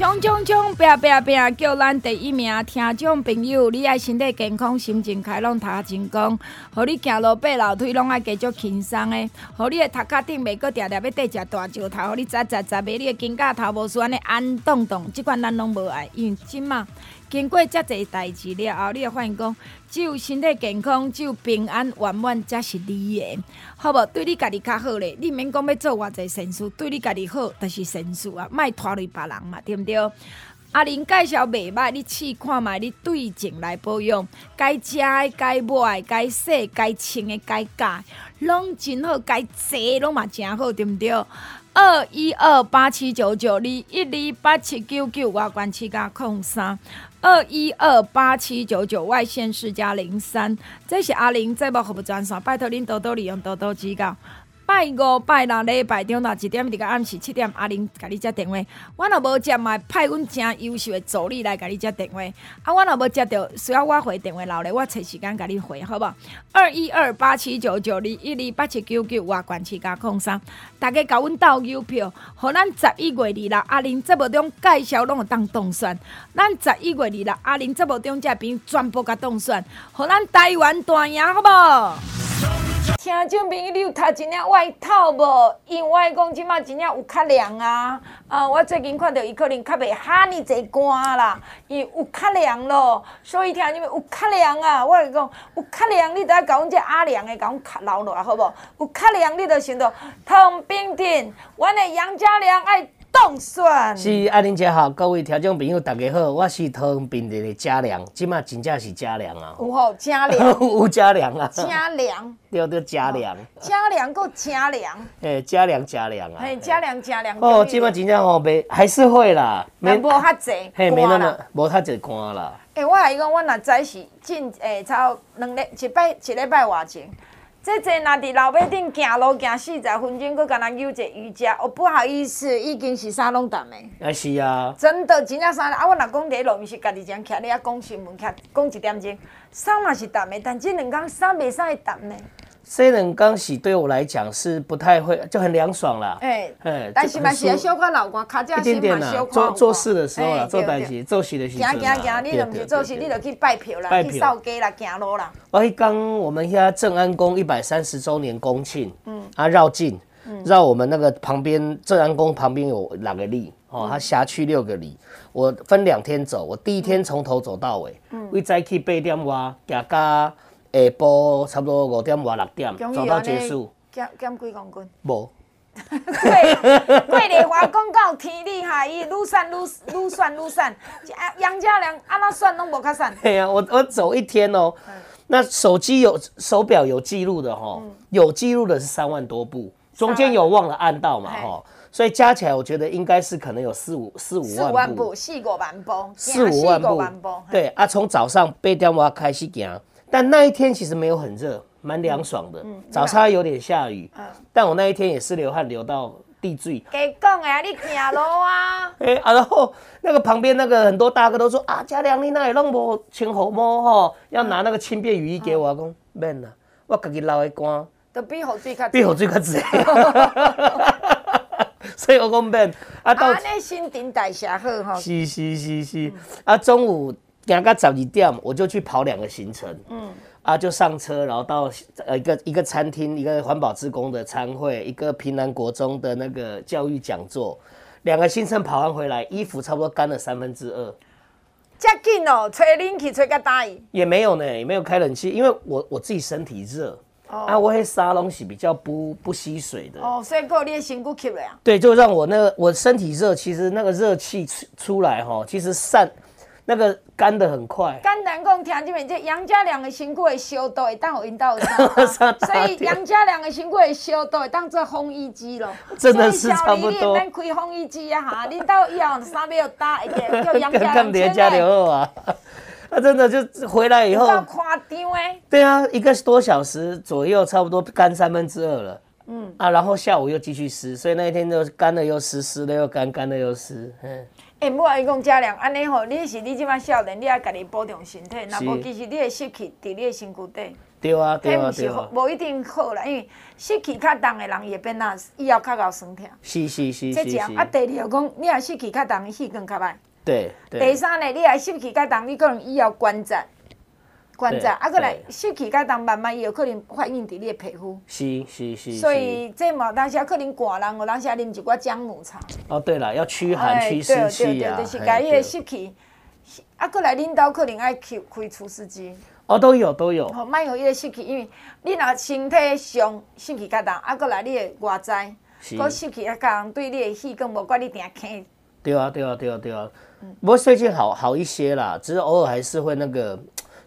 冲冲冲！拼拼拼！叫咱第一名听众朋友，你爱身体健康，心情开朗，头成功，互你走路爬楼梯拢爱继续轻松诶，互你诶头壳顶袂搁定定要戴只大石头，互你扎扎扎袂，你诶肩胛头无须安安动动，即款咱拢无爱，因为即嘛。经过遮济代志了后，你会发现讲，只有身体健康，只有平安圆满，才是你的，好无？对你家己较好咧，你免讲要做偌济善事，对你家己好，就是善事啊，莫拖累别人嘛，对毋对？阿玲介绍袂歹，你试看觅，你对症来保养，该食的、该买的、该洗、该穿的、该改，拢真好，该坐拢嘛真好，对毋对？二一二八七九九二一二八七九九外关七加空三。二一二八七九九外线四加零三，这是阿玲节目服务专线，拜托您多多利用，多多指教。拜五拜六礼拜中昼一点伫个暗时七点，阿玲甲你接电话。我若无接嘛，派阮真优秀的助理来甲你接电话。啊，我若无接到，需要我回电话留咧，我找时间甲你回，好无？二一二八七九九二一二八七九九外关七加空三，大家甲阮斗邮票，互咱十一月二六阿玲节目中介绍拢有当当选。咱十一月二六阿玲节目中这边全部甲当选，互咱台湾大赢，好无？听众朋友，你有读一件外套无？因为我讲即马真正有较凉啊！啊，我最近看到伊可能较袂哈尼济寒啦，伊有较凉咯。所以听众朋友有较凉啊！我讲有较凉，你得要甲阮这阿凉的甲阮留落来，好无？有较凉，你着想到唐冰婷，阮的杨家良爱。冻蒜是阿玲姐好，各位听众朋友大家好，我是桃园平地的嘉良，即马真正是嘉良啊，有吼嘉良，有嘉良啊，嘉良，对对嘉良，嘉良够嘉良，哎嘉良嘉良啊，哎嘉良嘉良，哦，即马真正吼没还是会啦，没无遐济，嘿没那么无遐济寒啦，诶我还讲我若早是进诶超两礼一摆一礼拜外前。这阵若伫楼尾顶行路行四十分钟，阁敢若有一个瑜伽，哦，不好意思，已经是三拢淡的。啊是啊。真的真正三啊！我若讲第一路，毋是家己这样徛咧啊，讲新闻徛讲一点钟，三嘛是淡的，但即两工三袂使会淡呢。这两工是对我来讲是不太会，就很凉爽啦。哎哎，但是嘛是要小可流汗，卡这些嘛小可。做做事的时候啦，做代志做事的时候。行行行，你若毋是做事，你都去拜票啦，去扫街啦，行路啦。我迄刚我们遐正安宫一百三十周年公庆，嗯，啊绕境，绕我们那个旁边正安宫旁边有两个里，哦，它辖区六个里，我分两天走，我第一天从头走到尾，嗯，为早起八点外行到。下晡差不多五点外六点走到结束，减减几公斤？无。桂桂丽华公告天厉害，伊愈瘦愈愈瘦愈瘦。杨家良安那算拢无较瘦。对呀，我我走一天哦，那手机有手表有记录的哈，有记录的是三万多步，中间有忘了按到嘛哈，所以加起来我觉得应该是可能有四五四五万步，四五万步，四五万步，对啊，从早上八点我开始行。但那一天其实没有很热，蛮凉爽的。嗯，早上有点下雨。嗯，但我那一天也是流汗流到地最。给讲啊，你行路啊？哎啊，然后那个旁边那个很多大哥都说啊，嘉良你那里弄不穿雨帽哈，要拿那个轻便雨衣给我。讲免啦，我自己流的汗。都比雨水较。比雨水较济。所以我讲免。啊，到。安尼新陈代谢好哈。是是是是。啊，中午。行到十二点，我就去跑两个行程。嗯，啊，就上车，然后到呃一个一个餐厅，一个环保志工的餐会，一个平南国中的那个教育讲座，两个行程跑完回来，衣服差不多干了三分之二。这么紧哦，吹冷气吹个大。也没有呢，也没有开冷气，因为我我自己身体热。哦。啊，我那沙龙是比较不不吸水的。哦，所以够你的辛苦吸了呀。对，就让我那个我身体热，其实那个热气出出来哈，其实散。那个干的很快。简单讲，听这边这杨家良的辛苦会烧到会当引导上，所以杨家良的辛苦会烧到会当做烘衣机咯。真的是差不多。咱开烘衣机啊哈，你到以后三秒打一个 叫杨家良连家良啊。他真的就回来以后，夸张哎。对啊，一个多小时左右，差不多干三分之二了。嗯啊，然后下午又继续湿，所以那一天就干了又湿，湿了又干，干了又湿。嗯。哎、欸，不好意思讲家良，安尼吼，你是你即摆少年，你爱家己保重身体。若无其实你的湿气伫你的身躯底。对啊，对啊，对啊。无一定好啦，因为湿气较重的人会变啊以后较贤酸痛。是是是是。这样啊，第二个讲，你若湿气较重，气更较歹。对。第三呢，你若湿气较重，你可能以后关节。关节，啊，过来湿气较重，慢慢伊有可能反映伫你的皮肤。是是是。所以这嘛，当时可能寒人，有当时啉一寡姜母茶。哦，对了，要驱寒驱湿气啊。就是甲伊的湿气，啊，过来领导可能爱开开除湿机。哦，都有都有。好，卖有伊个湿气，因为你若身体上湿气较重，啊，过来你的外在，搁湿气较重，对你的气更无管你定咳。对啊对啊对啊对啊，不过最近好好一些啦，只是偶尔还是会那个。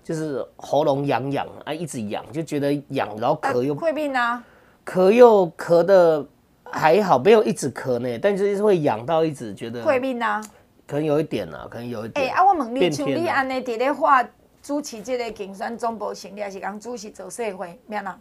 就是喉咙痒痒啊，一直痒，就觉得痒，然后咳又会病啊，咳又咳的还好，没有一直咳呢，但就是会痒到一直觉得会病啊，可能有一点啊，可能有一点。哎、欸，啊，我问你，像你安尼伫咧画主持这个竞选总部成立，还是讲主持做社会，免啊？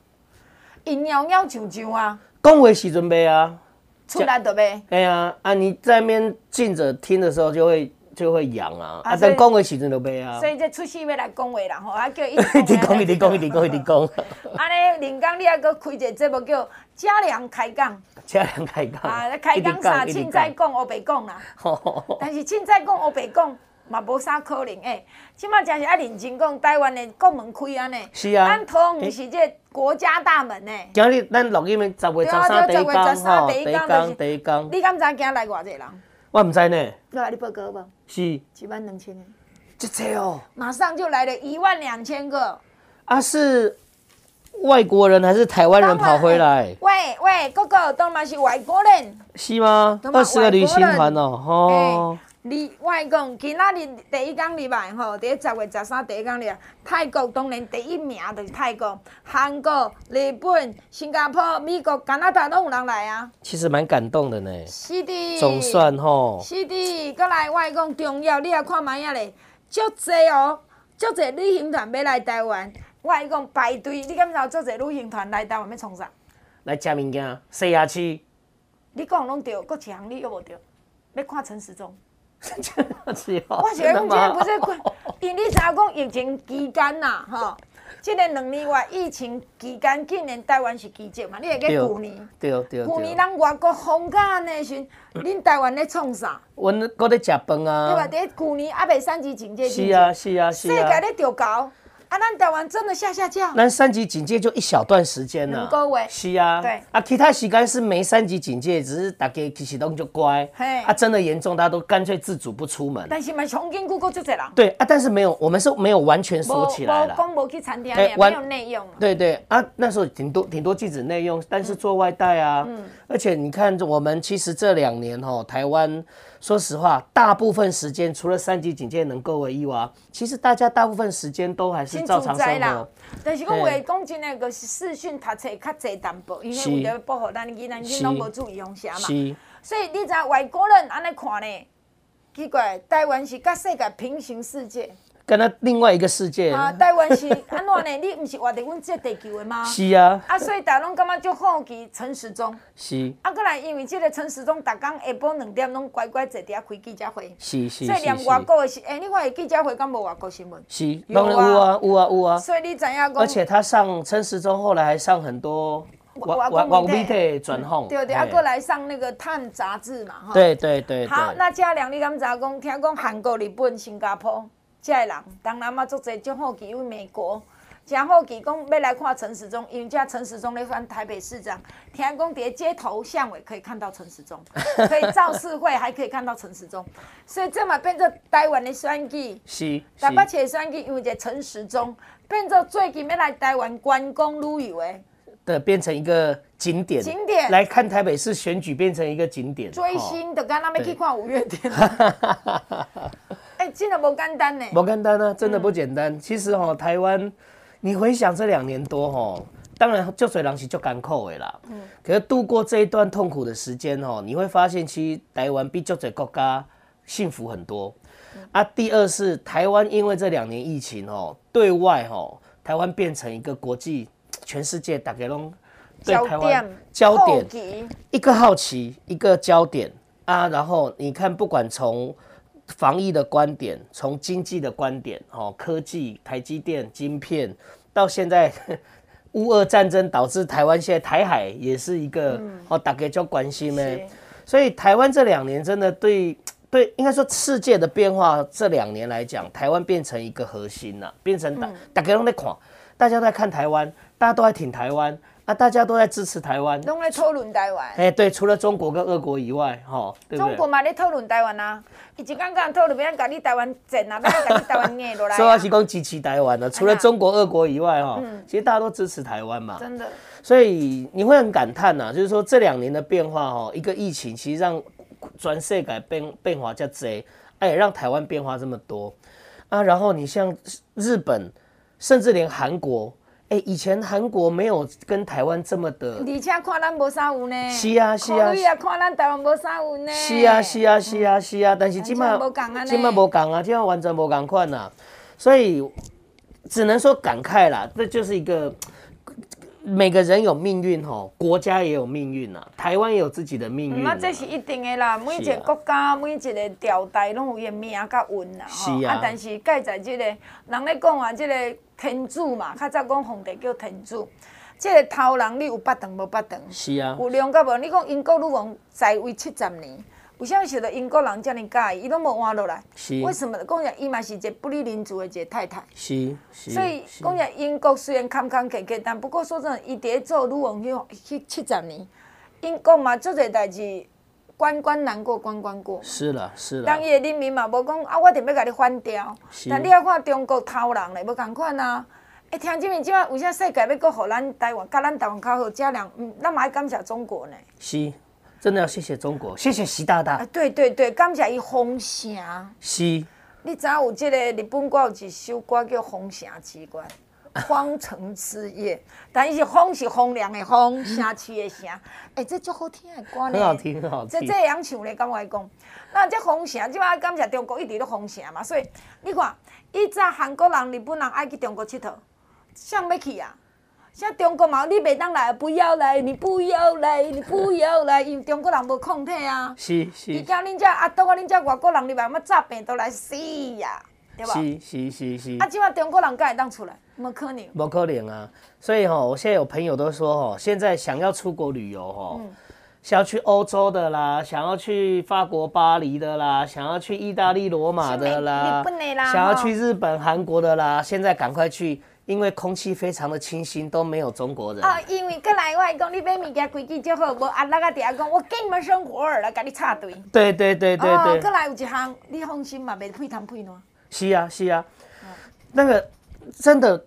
因鸟鸟啾啾啊，讲话时阵袂啊，出来就袂。哎呀，啊，你在那边静着听的时候就会。就会痒啊！啊，等讲话时阵就袂啊。所以这出戏要来讲话啦，吼，啊叫一。一直讲，一直讲，一直讲，一直讲。安尼，连讲你还佫开一个节目叫嘉良开讲。嘉良开讲。啊，开讲啥？凊彩讲，黑白讲啦。但是凊彩讲，黑白讲嘛无啥可能诶。起码真是爱认真讲，台湾的国门开安尼。是啊。咱通毋是这国家大门诶。今日咱录音的十月十三第一讲，第一讲，第一讲。你敢知今日来偌济人？我唔知呢。要来你报告无？是。一万两千个。这车哦。马上就来了一万两千个。啊，是外国人还是台湾人跑回来？喂喂，哥哥，当然是外国人。是吗？二十个旅行团哦，哦。你我讲，今仔日第一天入来吼，第一十月十三第一天入来，泰国当然第一名就是泰国，韩国、日本、新加坡、美国、加拿大拢有人来啊。其实蛮感动的呢。是的。总算吼。是的，过来我讲重要，你也看卖啊咧，足济哦，足济旅行团要来台湾，我讲排队，你敢知道足济旅行团来台湾要创啥？来吃物件，西雅区。你讲拢对，阁一项你又无对，要看陈时中。我是讲，今天不是关，因为你知影讲疫情期间呐，吼，即个两年外疫情期间，今年台湾是奇迹嘛？你会记旧年？对对对。去年人外国放假安尼时，恁台湾咧创啥？阮搁咧食饭啊。对吧？伫去年还未三级警戒时，是啊是啊是啊。世界咧着搞。啊，咱台湾真的下下降。那三级警戒就一小段时间了。各位。是啊。对。啊，其他时间是没三级警戒，只是大家其实都就乖。嘿。啊，真的严重，大家都干脆自主不出门。但是嘛，重庆、古过就这啦。对啊，但是没有，我们是没有完全锁起来了。没去餐厅，没有内用。对对啊，那时候挺多挺多禁止内用，但是做外带啊。嗯。而且你看，我们其实这两年哈，台湾。说实话，大部分时间除了三级警戒能够为意外，其实大家大部分时间都还是照常生活。但是讲话讲真诶，就是视讯读册较济淡薄，因为为了保护咱囡仔，囡拢无注意风险嘛。是。所以你知外国人安尼看呢？奇怪，台湾是甲世界平行世界。跟他另外一个世界啊，台湾是 安怎呢？你不是活在阮这地球的吗？是啊。啊，所以大家拢感觉就好奇陈时中。是。啊，过来因为这个陈时中，逐工下晡两点拢乖乖坐伫遐开记者会。是是是。所以连外国的是，哎，你看的记者会敢无外国新闻？是。当然有啊，有啊，有啊。所以你知影讲？而且他上陈时中，后来还上很多外外外媒体专访。对对，啊，过来上那个《探》杂志嘛，哈。对对对。好，那嘉良，你敢知讲？听讲韩国、日本、新加坡。这个人当然嘛，足侪足好奇，因为美国真好奇，讲要来看陈时中，因为这陈时中咧选台北市长，听讲伫街头巷尾可以看到陈时中，可以造势会还可以看到陈时中，所以这嘛变做台湾的选举，是台北市的选举，因为这陈时中变做最近要来台湾观光旅游的，的变成一个景点，景点来看台北市选举变成一个景点，追星的，刚刚要去看五月天。哎、欸，真的不简单呢。不简单啊，真的不简单。嗯、其实哈、喔，台湾，你回想这两年多哈、喔，当然就水狼是就甘苦的啦。嗯。可是度过这一段痛苦的时间哦、喔，你会发现，其实台湾比就水国家幸福很多。嗯、啊，第二是台湾，因为这两年疫情哦、喔，对外哈、喔，台湾变成一个国际，全世界大家拢对台湾焦点，一个好奇，一个焦点啊。然后你看，不管从防疫的观点，从经济的观点，哦，科技、台积电、晶片，到现在 乌俄战争导致台湾现在台海也是一个哦，大家就关心呢。所以台湾这两年真的对对，应该说世界的变化，这两年来讲，台湾变成一个核心了，变成大大家都在看，大家都在看台湾，大家都在挺台湾。啊，大家都在支持台湾，都在讨论台湾。哎，对，除了中国跟俄国以外，哈，中国嘛在讨论台湾啊，一直刚刚讨论，要搞你台湾整啊，要搞你台湾硬落来。说话是讲支持台湾的，除了中国、俄国以外，哈，其实大家都支持台湾嘛。真的。所以你会很感叹呐，就是说这两年的变化，哈，一个疫情其实让全世界变变化这么多，哎，让台湾变化这么多啊。然后你像日本，甚至连韩国。哎，以前韩国没有跟台湾这么的，而且看咱无啥有呢。是啊是啊，啊看咱台湾无啥有呢。是啊是啊是啊是啊，但是今麦今麦无共啊，今麦完全无共款啊，所以只能说感慨啦，这就是一个每个人有命运吼，国家也有命运呐，台湾也有自己的命运。那这是一定的啦，每一个国家每一个朝代拢有伊命甲运呐，吼。啊，但是盖在这个人咧讲啊，这个。天主嘛，较早讲皇帝叫天主，即、这个头人你有八长无八长？是啊，有量甲无？你讲英国女王在位七十年，为啥是着英国人遮尔介意？伊拢无换落来？是。为什么？讲实，伊嘛是一个不利民族的一个太太。是是。所以讲实，英国虽然坎坎坷坷，但不过说真，伊伫咧做女王去去七十年，英国嘛做侪代志，关关难过关关过。是啦是啦。当伊的人民嘛无讲啊，我一定要甲你反掉。是。但你要看中国偷人嘞，无共款啊。哎，听这面即马为啥世界要搁互咱台湾，甲咱台湾较好，这样，嗯，咱嘛爱感谢中国呢。是，真的要谢谢中国，谢谢习大大。啊，对对对，感谢伊封城。是。你知影有这个日本歌有一首歌叫《封城之歌》，荒城之夜，但伊是风是风凉的风，城市的城。哎，这足好听的歌呢。很好听，很好听。这这样唱咧，敢我来讲，那这封城即马感谢中国一直都封城嘛，所以你看，以前韩国人、日本人爱去中国佚佗。想要去啊？像中国嘛，你袂当来，不要来，你不要来，你不要来，因为中国人无抗体啊。是是。伊惊恁遮阿东啊，恁遮外国人入来，要诈病都来死呀，对吧？是是是是。啊，即马中国人敢会当出来？无可能。无可能啊！所以吼，我现在有朋友都说吼，现在想要出国旅游吼，嗯、想要去欧洲的啦，想要去法国巴黎的啦，想要去意大利罗马的啦，啦想要去日本韩国的啦，现在赶快去。因为空气非常的清新，都没有中国人。啊，因为过来我讲你买物件规矩就好，无阿拉个底下讲我给你们生活来给你插队。对对对对对。哦，过来有一项，你放心嘛，袂配谈配喏。是啊是啊，嗯、那个真的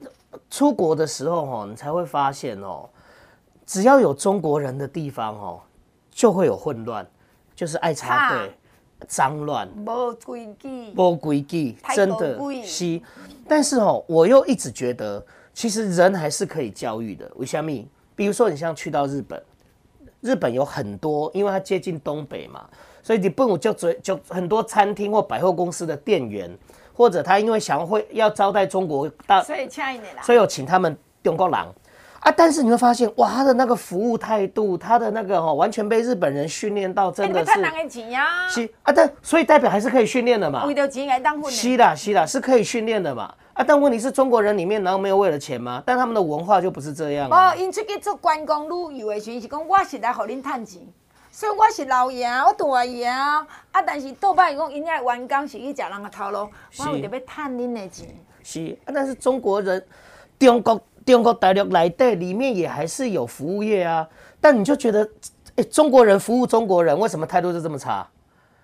出国的时候哈，你才会发现哦，只要有中国人的地方哦，就会有混乱，就是爱插队。脏乱，无规矩，无规矩，真的是。但是哦，我又一直觉得，其实人还是可以教育的。为什么？比如说，你像去到日本，日本有很多，因为它接近东北嘛，所以你不如就追就很多餐厅或百货公司的店员，或者他因为想要会要招待中国大，所以请一点啦，所以我请他们中国人。啊！但是你会发现，哇，他的那个服务态度，他的那个哦，完全被日本人训练到，真的是。是啊，但所以代表还是可以训练的嘛。为了钱来当混。是的，是的，是可以训练的嘛。啊，但问题是中国人里面难道没有为了钱吗？但他们的文化就不是这样。哦，因出去做观光旅游的时候是讲，我是来和恁赚钱，所以我是老爷，我大爷啊。啊，但是倒摆讲，因遐员工是去食人的头路，我为着要赚恁的钱。是啊，但是中国人，中国。中国大陆来对，里面也还是有服务业啊，但你就觉得，哎，中国人服务中国人，为什么态度就这么差，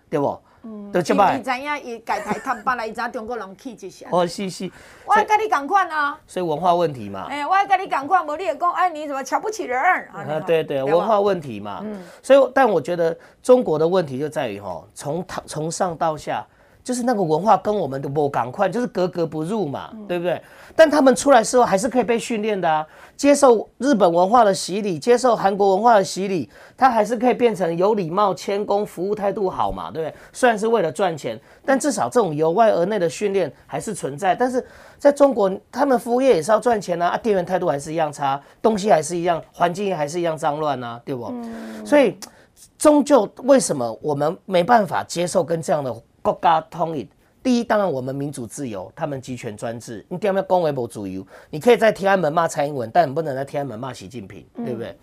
对不？嗯，对，就吧。你知影伊改台他搬来一张中国人气一下。哦，是是。我要跟你赶快啊。所以文化问题嘛。哎，我要跟你赶快，无你也讲，哎，你怎么瞧不起人？啊，对对，文化问题嘛。嗯。所以，但我觉得中国的问题就在于哈，从从上到下，就是那个文化跟我们的不赶快，就是格格不入嘛，对不对？但他们出来之后还是可以被训练的啊，接受日本文化的洗礼，接受韩国文化的洗礼，他还是可以变成有礼貌、谦恭、服务态度好嘛，对不对？虽然是为了赚钱，但至少这种由外而内的训练还是存在。但是在中国，他们服务业也是要赚钱啊，啊，店员态度还是一样差，东西还是一样，环境还是一样脏乱啊，对不？所以终究为什么我们没办法接受跟这样的？国家统一，第一，当然我们民主自由，他们集权专制。你点样讲微博主由？你可以在天安门骂蔡英文，但你不能在天安门骂习近平，对不对？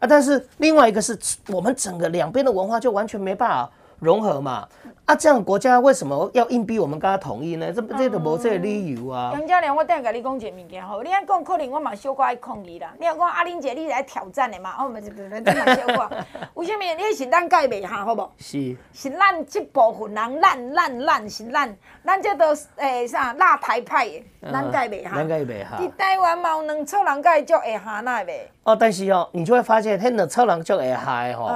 啊，但是另外一个是我们整个两边的文化就完全没办法融合嘛。啊，这样国家为什么要硬逼我们跟他统一呢？这这都无这个理由啊。杨教练，我等下跟你讲一个物件吼，你安讲可能我嘛小可爱抗议啦。你要讲阿玲姐，你来挑战的嘛？哦，唔是不是，真嘛小可。为什么？你是咱盖袂下，好不？是。是咱这部分人，咱咱咱是咱，咱这都诶啥辣台派的，咱盖袂下。咱盖袂下。伫台湾嘛有两撮人盖足会下那袂？哦，但是哦，你就会发现，迄两撮人足会下的吼，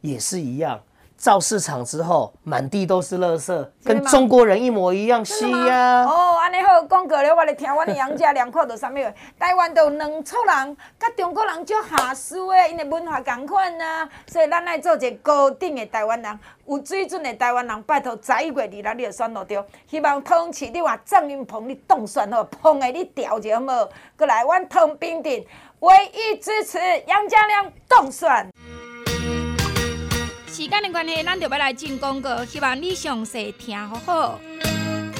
也是一样。造市场之后，满地都是垃圾，跟中国人一模一样，是呀。哦，安尼好，讲过了，我来听我的杨家良看到啥物？台湾都有两撮人，甲中国人足下输的，因为文化共款啊，所以咱来做一个高等的台湾人，有水准的台湾人。拜托，十一月二日你就选落着，希望通市你话郑云鹏你当选好，鹏的你调一下好无？过来，阮通冰镇唯一支持杨家良当选。时间的关系，咱就要来进广告，希望你详细听好好。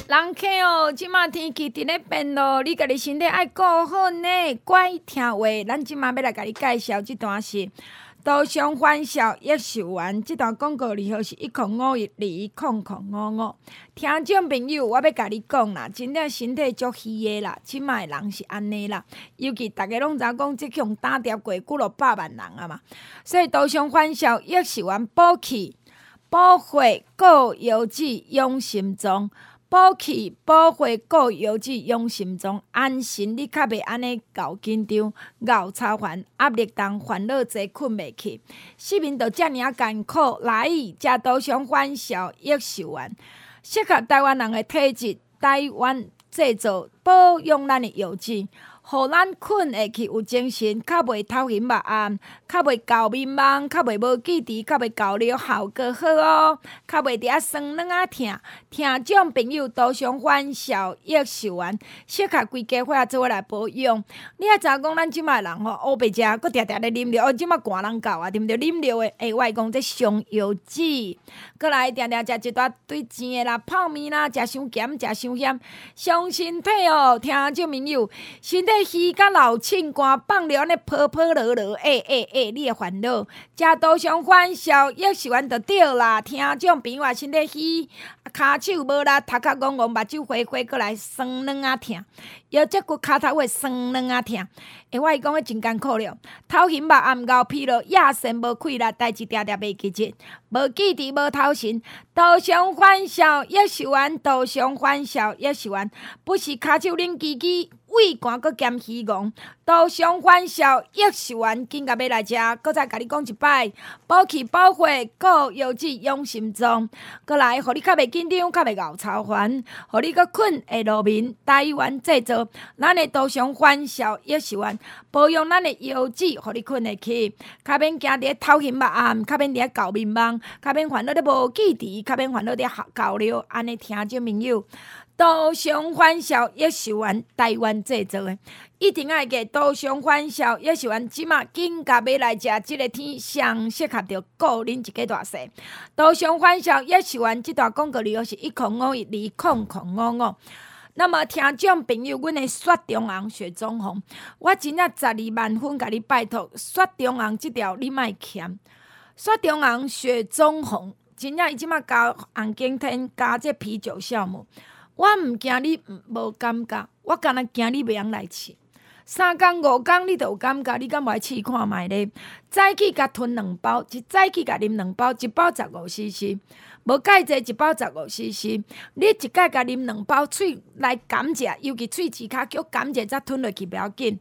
人客哦，即马天气伫咧变咯，你家己身体爱顾好呢，乖听话。咱即马要来甲你介绍这段是。稻香欢笑益寿丸，这段广告里头是一空五一二空空五五。听众朋友，我要甲你讲啦，真正身体足虚的啦，即卖人是安尼啦。尤其大家拢知影讲，即项打掉过几落百万人啊嘛。所以稻香欢笑益寿丸补气、补血、固腰子、养心脏。补气、补血、固腰子、养心脏，安神你较袂安尼搞紧张、熬操烦、压力重、烦恼多、困袂去。失眠都遮尔啊艰苦，来食稻香欢笑益寿丸，适合台湾人的体质，台湾制造，保养咱的腰子。互咱困会去有精神，较袂头晕目暗，较袂搞迷茫，较袂无记忆，较袂搞了效果好哦，较袂伫遐酸软啊疼。听众朋友多想欢笑益寿丸，适合规家伙做伙来保养。你也知影讲咱即卖人吼，乌白食，搁定定咧啉料，哦，即卖寒人到啊，对毋对？啉料诶，诶，我讲这伤腰子，搁来定定食一大堆甜诶啦，泡面啦，食伤咸，食伤咸，伤身体哦。听众朋友，身体。鱼甲老庆瓜放了安尼泼泼落落，哎哎哎，你的烦恼。食稻香欢笑益寿丸就对啦。听种朋友身体虚，骹手无力，头壳戆戆，目睭花花，过来酸软啊疼。腰脊骨骹头会酸软啊疼。诶，我伊讲诶真艰苦了，头晕目暗，熬疲劳，夜神无气啦，代志定定袂记节，无记忆，无头神。稻香欢笑益寿丸，稻香欢笑益寿丸，不是骹手冷吱吱。胃寒阁兼虚戆，稻香欢笑益寿丸，紧甲要来食，阁再甲你讲一摆，补气补血，固腰子养心脏，阁来，互你较袂紧张，较袂熬操烦，互你阁困会入眠。台湾制造，咱的稻香欢笑益寿丸，保养咱的腰子，互你困会去，较免惊伫头昏目暗，较免伫遐搞迷茫，较免烦恼咧无记忆，较免烦恼伫搞了，安尼听众朋友。多香欢笑益寿丸，台湾制造的，一定爱个稻香欢笑益寿丸，即马紧甲要来食，即个天上适合着顾恁一个大细。稻香欢笑益寿丸，即段广告里头是一空五一二空空五五。那么听众朋友，阮的雪中红雪中红，我真正十二万分甲你拜托，雪中红即条你莫欠。雪中红雪中红，真正伊即马加红景天加这啤酒项目。我毋惊你无感觉，我敢若惊你袂用来试。三工五工你都有感觉，你敢无来试看觅咧？早起甲吞两包，一早起甲啉两包，一包十五 CC，无介济一包十五 CC。你一摆甲啉两包，喙来感食，尤其喙齿骹叫感食，则吞落去袂要紧。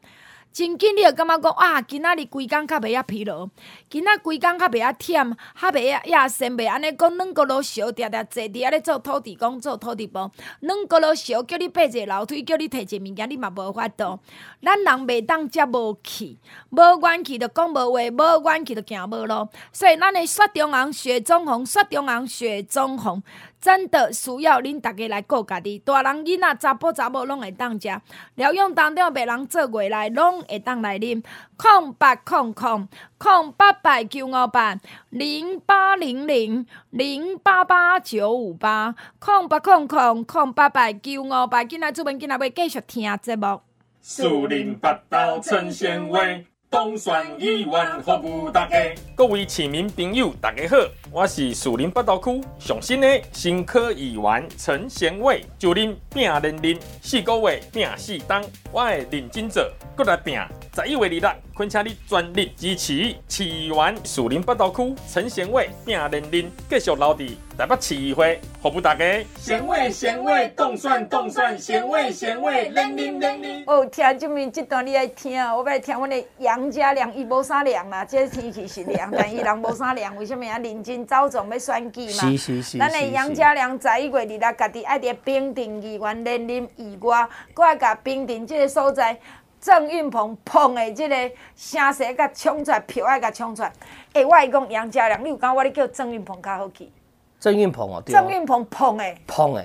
真紧你会感觉讲啊，今仔日规工较袂遐疲劳，今仔规工较袂遐忝，较袂遐亚生袂安尼讲软骨头烧，定定坐伫遐咧做土地公做土地婆，软骨头烧叫你爬一个楼梯，叫你摕一个物件，你嘛无法度。咱人袂当遮无气，无元气就讲无话，无元气就行无路。所以咱的雪中红，雪中红，雪中红，雪中红。真的需要恁大家来顾家己，大人囡仔查甫查某拢会当食，疗养当中别人做月来拢会当来啉。空八空空空八八九五八零八零零零八八九五八空八空空空八八九五八，今仔主文今仔要继续听节目。树林八道呈现 way。东山一湾服务大家，各位市民朋友，大家好，我是树林北道区上新的新科议员陈贤伟，就恁拼恁恁四个月拼四档，我会认真做，再来拼。十一月二日，恳请你全力支持市议员树林北道区陈贤伟拼连连继续留伫台北市议会服务大家。贤伟贤伟，动算动算，贤伟贤伟，玲玲玲玲。哦，听这面这段你爱听，我爱听阮的杨家良，伊无啥凉啦，这天气是凉，但伊人无啥凉，为什么啊？认真走总要选举嘛。是是是。咱的杨家良十一月二日，家己爱伫平镇议员玲玲以外，搁爱甲平镇这个所在。郑运鹏碰的这个声势甲冲出来，票爱甲冲出来。哎、欸，我来讲杨家良，你有感觉我咧叫郑运鹏较好去？郑运鹏哦，郑运鹏碰的，碰的。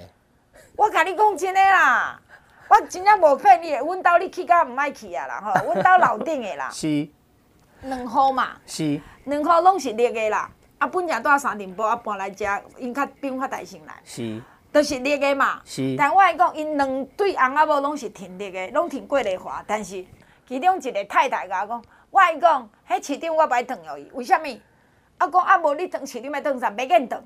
我甲你讲真的啦，我真正无骗你的，阮兜你去甲毋爱去啊啦吼，阮兜楼顶的啦。是。两户嘛。是。两户拢是绿的啦，啊，本正住三重埔，啊，搬来遮，因较比阮较大声来。是。都是绿的嘛，是。但我来讲，因两对翁仔某拢是挺绿的，拢挺过丽华。但是其中一个太太甲我讲，我来讲，迄市长我歹转予伊，为什物？啊讲啊，无你转市长要转啥？袂瘾转。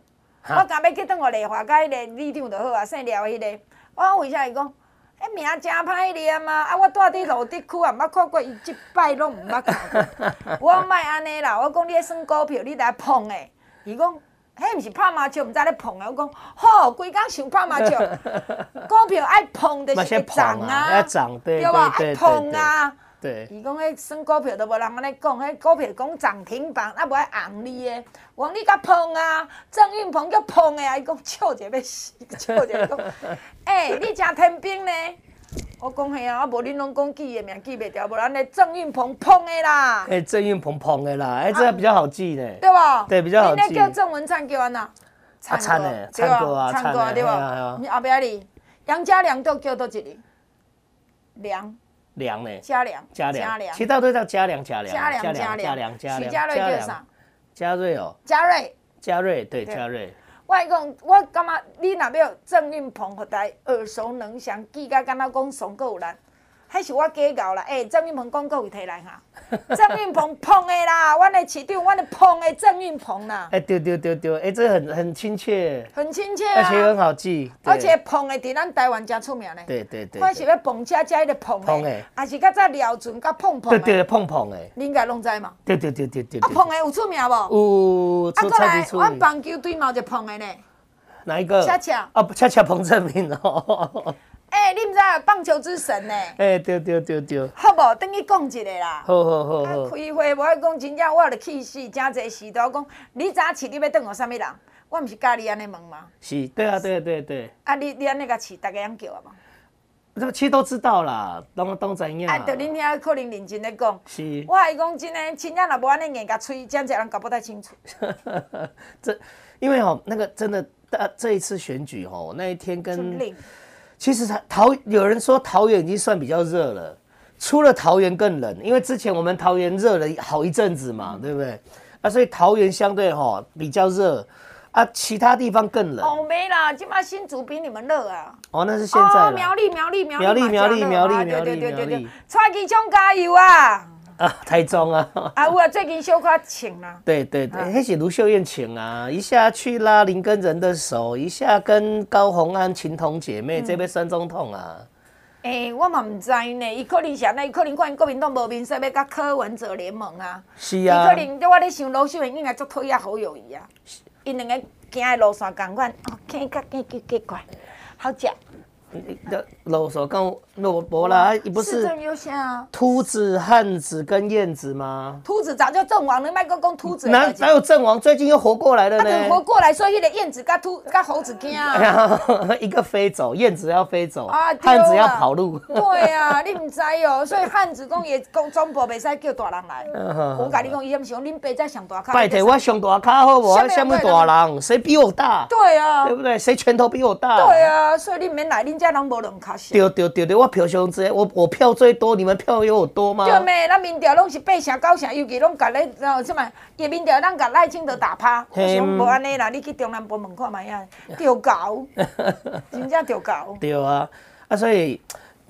我刚要去转互丽华，甲迄个李长就好啊，姓廖迄个。我讲为啥？伊讲，迄名真歹念啊！啊，我住伫芦竹区啊，毋捌看过伊即摆拢毋捌看过。我讲莫安尼啦，我讲你咧算股票，你来碰诶。伊讲。迄毋是拍麻将，毋知咧碰啊！我讲，吼，规工想拍麻将，股票爱碰就是会涨啊，对吧？爱碰啊。对。伊讲迄算股票都无人安尼讲，迄股票讲涨停板，啊无爱红利诶。我讲你甲碰啊，郑运鹏叫碰诶啊！伊讲笑者要死，笑者讲，诶，你真天兵呢？我讲嘿啊，啊无恁拢讲记的名记袂牢，无咱咧郑运鹏捧诶啦。诶，郑运鹏捧诶啦，诶、欸，这个比较好记呢。对吧？对，比较好记。你那叫郑文灿叫安哪？灿的，灿哥啊，灿哥对吧？你后壁哩，杨家良都叫倒一哩。良。良呢？家良。家良。其他都叫家良，家良。家良，家良，家良。徐家瑞叫啥？家瑞哦。家瑞。家瑞，对，家瑞。我讲，我感觉你若要郑运鹏，互大家耳熟能详，记甲敢若讲爽够有力。还是我假搞啦，诶、欸，郑运鹏广告有摕来哈，郑运鹏捧的啦，阮的市长，阮的捧的郑运鹏啦。哎、欸，对对对对，哎、欸，这很很亲切，很亲切、啊，而且很好记，而且捧的伫咱台湾真出名嘞。对对对，我是要捧车车的捧的，还是较早廖俊甲碰碰。对对碰碰的，你应该拢知嘛？对对对对对。啊，捧的有出名无？有，啊，过来，阮棒球队嘛就碰的呢。哪一个？恰恰。啊，恰恰彭正明哦。哎、欸，你唔知啊？棒球之神呢？哎、欸，对对对对。好不？等你讲一个啦。好好好好。开会无爱讲真正，我着气死，真侪时都讲，你早起你要等候啥物人？我毋是教你安尼问吗？是，对啊，对对对。啊，你你安尼甲饲，大家样叫啊嘛？这其实都知道啦，拢拢知影。啊，就恁遐可能认真咧讲。是。我还讲真诶，真正若无安尼硬甲吹，真侪人搞不太清楚。这，因为吼，那个真的，呃，这一次选举吼，那一天跟。其实桃有人说桃园已经算比较热了，出了桃园更冷，因为之前我们桃园热了好一阵子嘛，对不对？啊，所以桃园相对哈比较热，啊，其他地方更冷。哦，没啦，今巴新竹比你们热啊。哦，那是现在。哦，苗栗，苗栗，苗栗，苗栗，苗栗，苗栗，苗栗，苗栗，苗栗，蔡其昌加油啊！啊，台中啊！啊，我最近小可请啊。对对对，那是卢秀燕请啊，一下去拉林根人的手，一下跟高红安情同姐妹，嗯、这边选总统啊。诶、欸，我嘛唔知呢，伊可能是那伊可能看国民党无面，说要甲柯文哲联盟啊。是啊。伊可能我咧想卢秀燕应该足讨厌好友谊啊。因两个行的路线共款，哦，见甲见见见怪，好食。路线跟我我啦，不是市政优先啊。秃子、汉子跟燕子吗？秃子早就阵亡了，麦克讲秃子。哪哪有阵亡？最近又活过来了呢。活过来，所以那个燕子跟秃跟猴子惊啊。一个飞走，燕子要飞走，汉子要跑路。对啊，你唔知哦，所以汉子讲也讲总部袂使叫大人来。我跟你讲，伊唔想恁爸在上大咖。拜托，我上大咖好不？我什么大人？谁比我大？对啊，对不对？谁拳头比我大？对啊，所以你免来，恁家人无两卡。对对对对，我票上最，我我票最多，你们票有我多吗？对咩？咱民调拢是八成九成，尤其拢甲咧，然后什么？叶民调咱甲赖清德打趴，想无安尼啦？你去中南部门看觅呀，丢搞，真正丢搞。对啊，啊，所以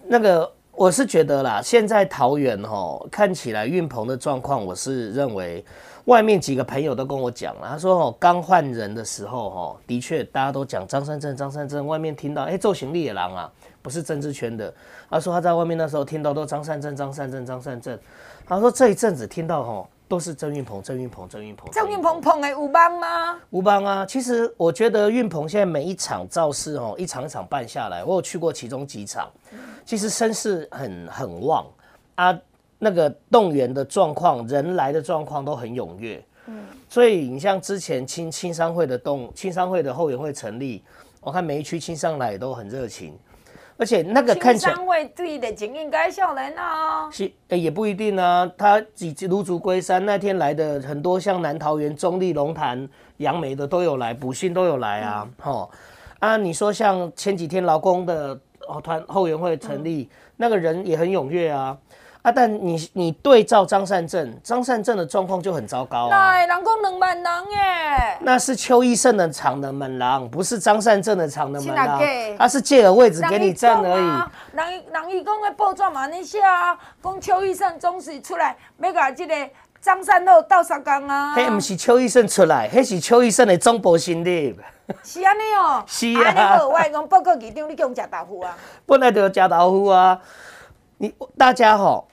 那个我是觉得啦，现在桃园吼看起来运鹏的状况，我是认为外面几个朋友都跟我讲了，他说吼刚换人的时候吼，的确大家都讲张善政，张善政，外面听到哎，做行李也狼啊。不是政治圈的，他说他在外面那时候听到都张善政、张善政、张善政。他说这一阵子听到吼都是郑运鹏、郑运鹏、郑运鹏。郑运鹏捧的吴邦吗？吴邦啊！其实我觉得运鹏现在每一场造势哦，一场一场办下来，我有去过其中几场，其实声势很很旺啊，那个动员的状况、人来的状况都很踊跃。嗯，所以你像之前青青商会的动青商会的后援会成立，我看每一区青商来也都很热情。而且那个看起来，会对的，经应该笑人啊，是、欸、也不一定啊。他几如竹归山那天来的很多，像南桃园、中立、龙潭、杨梅的都有来，补信都有来啊。哈、嗯、啊，你说像前几天劳工的团后援会成立，嗯、那个人也很踊跃啊。啊！但你你对照张善政，张善政的状况就很糟糕啊。人讲两万人耶，那是邱医胜的场的门廊，不是张善政的场的门廊。他是借了位置给你站而已。人人伊讲的报纸嘛，你写啊，讲邱医胜总是出来要甲这个张善政斗相共啊。迄不是邱医胜出来，迄是邱医胜的总部成立。是安尼哦。是啊。啊你好，我讲报告局长，你叫我吃豆腐啊？本来就要吃豆腐啊。你大家哈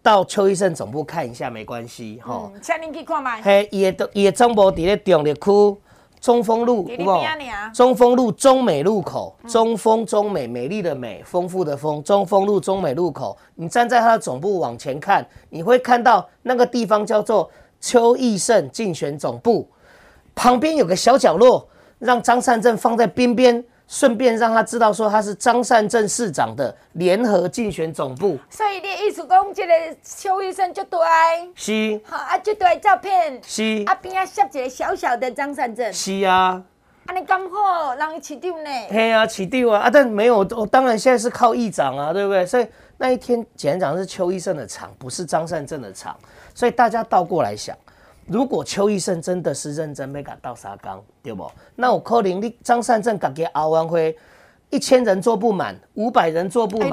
到邱医生总部看一下没关系哈。嗯，请您去看麦。嘿，伊的伊的总部伫咧中坜区中丰路，有无？中丰路中美路口，中丰中美美丽的美，丰富的丰，中丰路中美路口。你站在他的总部往前看，你会看到那个地方叫做邱义胜竞选总部，旁边有个小角落，让张善政放在边边。顺便让他知道，说他是张善镇市长的联合竞选总部。所以你意思讲，这个邱医生就对，是，好啊，就对照片，是，啊边啊摄一个小小的张善镇，是啊，刚好让你市长呢？嘿啊，市长啊，啊但没有，我当然现在是靠议长啊，对不对？所以那一天简单讲是邱医生的场，不是张善政的场，所以大家倒过来想。如果邱医生真的是认真没敢到沙冈，对不？那我可能你张善政自己奥运会一千人坐不满，五百人坐不满，一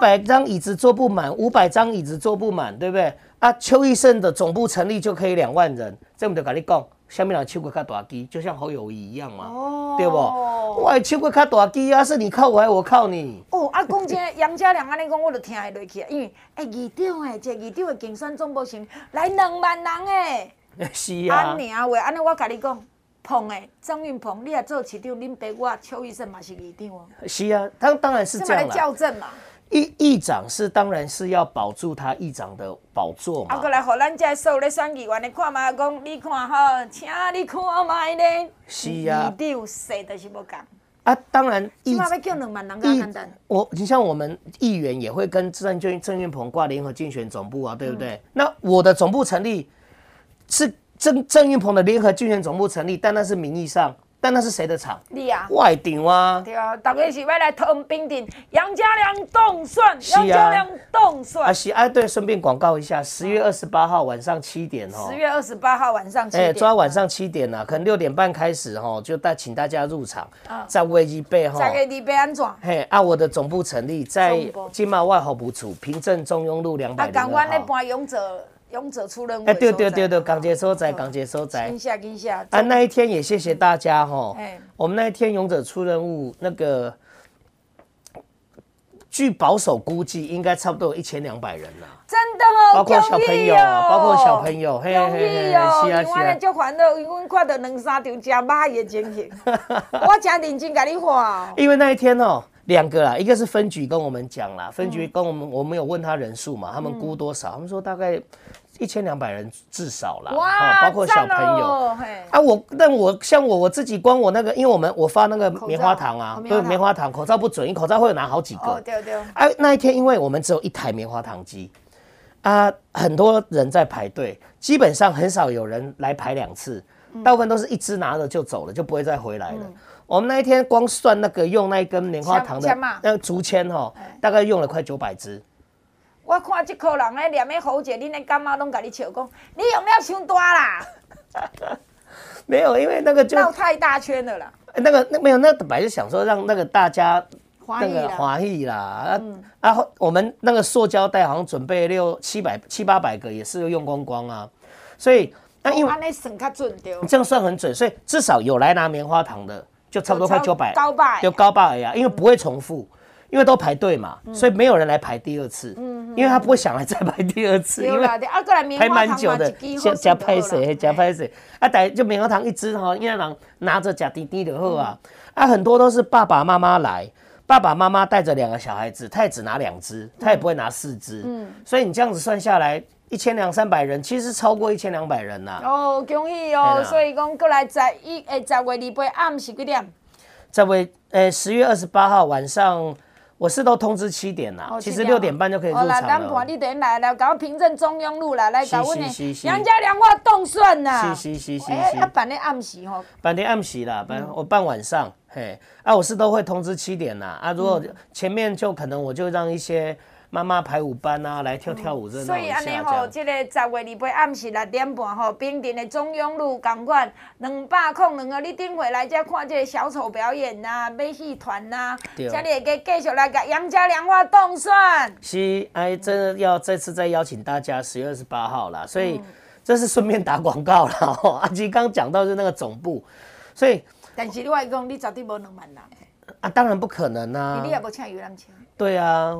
百张椅子坐不满，五百张椅子坐不满，对不对？啊，邱医生的总部成立就可以两万人，这我就跟你讲。下面人手过较大机，就像侯友谊一样嘛，哦、对不？我手过较大机啊，是你靠我还是我靠你？哦，啊，讲这杨家良安尼讲，我就听会落去啊，因为哎，二长诶，这二长的竞选总部是来两万人诶，是啊。安尼啊，话安尼我跟你讲，鹏诶，张运鹏，你也做市长，恁爸我邱医生嘛是议长哦。是啊，当当然是这样来校正嘛。议议长是当然是要保住他议长的宝座嘛。啊，过来，互咱这所有咧选议员的看嘛，讲你看哈，请你看卖咧。是啊。议长谁都是无讲。啊，当然。起码要叫两万人简单。我，你像我们议员也会跟郑郑郑运鹏挂联合竞选总部啊，对不对？嗯、那我的总部成立是郑郑运鹏的联合竞选总部成立，但那是名义上。但那是谁的场？你啊，外顶啊。对啊，大家是要来投兵顶，杨家良冻蒜，杨家良冻蒜。啊是啊，对，顺便广告一下，十月二十八号晚上七点哦。十月二十八号晚上七点。哎，抓晚上七点呐，可能六点半开始哦，就带请大家入场。啊。在位置备哈。在位置备安怎？嘿，啊，我的总部成立在金马外候补处平镇中庸路两百零二号。啊，港湾那勇者。勇者出任务。哎，对对对对，港姐所在，港姐所在。惊吓惊吓。啊，那一天也谢谢大家哈。哎。我们那一天勇者出任务，那个据保守估计，应该差不多有一千两百人了。真的哦。包括小朋友，包括小朋友，嘿嘿嘿。是啊是啊。我呢就欢乐，因为看到两三条吃肉的情形。我真认真跟你话。因为那一天哦，两个啦，一个是分局跟我们讲啦，分局跟我们，我们有问他人数嘛，他们估多少？他们说大概一千两百人至少啦，哇，包括小朋友啊。我，但我像我我自己，光我那个，因为我们我发那个棉花糖啊，对，棉花糖口罩不准，因为口罩会有拿好几个。对对。啊，那一天因为我们只有一台棉花糖机，啊，很多人在排队，基本上很少有人来排两次，大部分都是一支拿了就走了，就不会再回来了。我们那一天光算那个用那一根棉花糖的那个竹签哈，大概用了快九百支。我看这口人咧念的喉结，恁的干妈拢甲你笑讲，你用了太大啦。没有，因为那个就绕太大圈了啦。那个那没有，那本来就想说让那个大家那个华裔啦。嗯。然后我们那个塑胶袋好像准备六七百七八百个，也是用光光啊。所以那因为你算较准对。这样算很准，所以至少有来拿棉花糖的。就差不多快九百，高百就高百呀，因为不会重复，因为都排队嘛，所以没有人来排第二次，嗯因为他不会想来再排第二次，因为排蛮久的，加加拍谁加拍谁啊，带就棉花糖一支哈，因为人拿着假滴滴的货啊，啊很多都是爸爸妈妈来，爸爸妈妈带着两个小孩子，他也只拿两支，他也不会拿四支，所以你这样子算下来。一千两三百人，其实超过一千两百人呐、啊。哦，恭喜哦！所以讲过来十一诶，十月二八暗时几点？十月诶，十月二十八号晚上，我是都通知七点啦。哦、其实六点半就可以入场了。哦，你等来来搞平镇中庸路来来搞问你杨家良话动算啦。是是是是是。哎，办的暗时吼。办的暗时啦，办我办晚上，嘿，啊，我是都会通知七点啦。啊，如果前面就可能我就让一些。妈妈排舞班啊，来跳跳舞热闹。所以安尼吼，这个十月二八暗时六点半吼，平镇的中庸路共款两百空两个，你顶回来这看这个小丑表演呐、啊，马戏团呐、啊，这里对会继续来个杨家良话冻蒜。是，哎，真的要再次再邀请大家十月二十八号啦，所以这是顺便打广告啦。吼，阿吉刚讲到是那个总部，所以但是你外讲你绝对无两万人啊，当然不可能啊。你也无请游览车。对啊。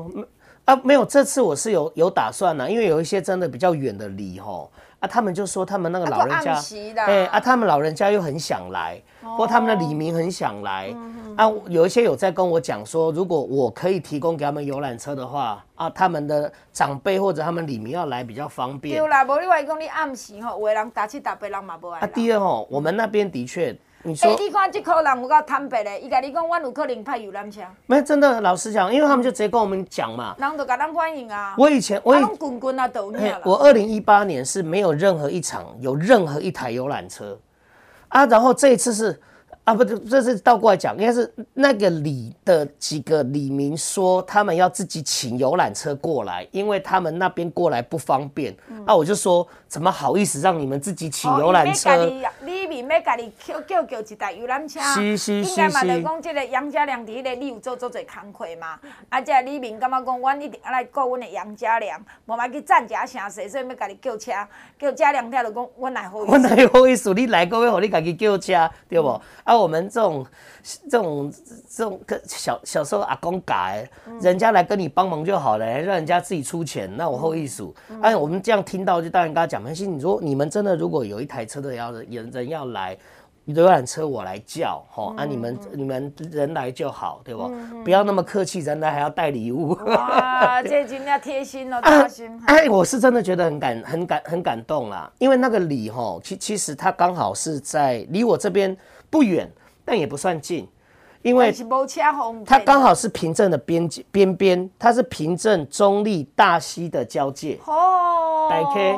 啊，没有，这次我是有有打算呢、啊，因为有一些真的比较远的离吼，啊，他们就说他们那个老人家，哎，啊，他们老人家又很想来，哦、或他们的李明很想来，嗯、啊，有一些有在跟我讲说，如果我可以提供给他们游览车的话，啊，他们的长辈或者他们李明要来比较方便。对啦，无你话讲你暗时吼，有的人打七打八人嘛不爱。啊，第二吼，我们那边的确。你说，欸、你看这口人有够坦白的，伊甲你讲，阮有可能派游览车。没，真的，老实讲，因为他们就直接跟我们讲嘛。人就甲咱欢迎啊。我以前，我以前啊，我二零一八年是没有任何一场有任何一台游览车啊，然后这一次是。啊，不，这是倒过来讲，应该是那个里的几个李明说，他们要自己请游览车过来，因为他们那边过来不方便。嗯、啊，我就说，怎么好意思让你们自己请游览车？哦、里民要家己叫叫叫一台游览车，是是是是。应该嘛，就讲这个杨家良伫个你有做做侪工课嘛。啊，这李明感觉讲，阮一定要来顾阮的杨家良，无嘛去赚一声势，所以要家己叫车，叫家良听就讲，阮来好意思。阮来好意思，你来过要互你家己叫车，对不？嗯啊，我们这种、这种、这种跟，小小时候阿公改，人家来跟你帮忙就好了，让人家自己出钱，那我后意思。哎，我们这样听到就当然跟他讲，没关系。你说你们真的如果有一台车的要人人要来，游览车我来叫，哈，啊，你们你们人来就好，对不？不要那么客气，人来还要带礼物。哇，这真要贴心哦，贴心。哎，我是真的觉得很感很感很感动啦，因为那个礼哈，其其实他刚好是在离我这边。不远，但也不算近，因为它刚好是平镇的边界边边，它是平镇中立大溪的交界。哦，大 K，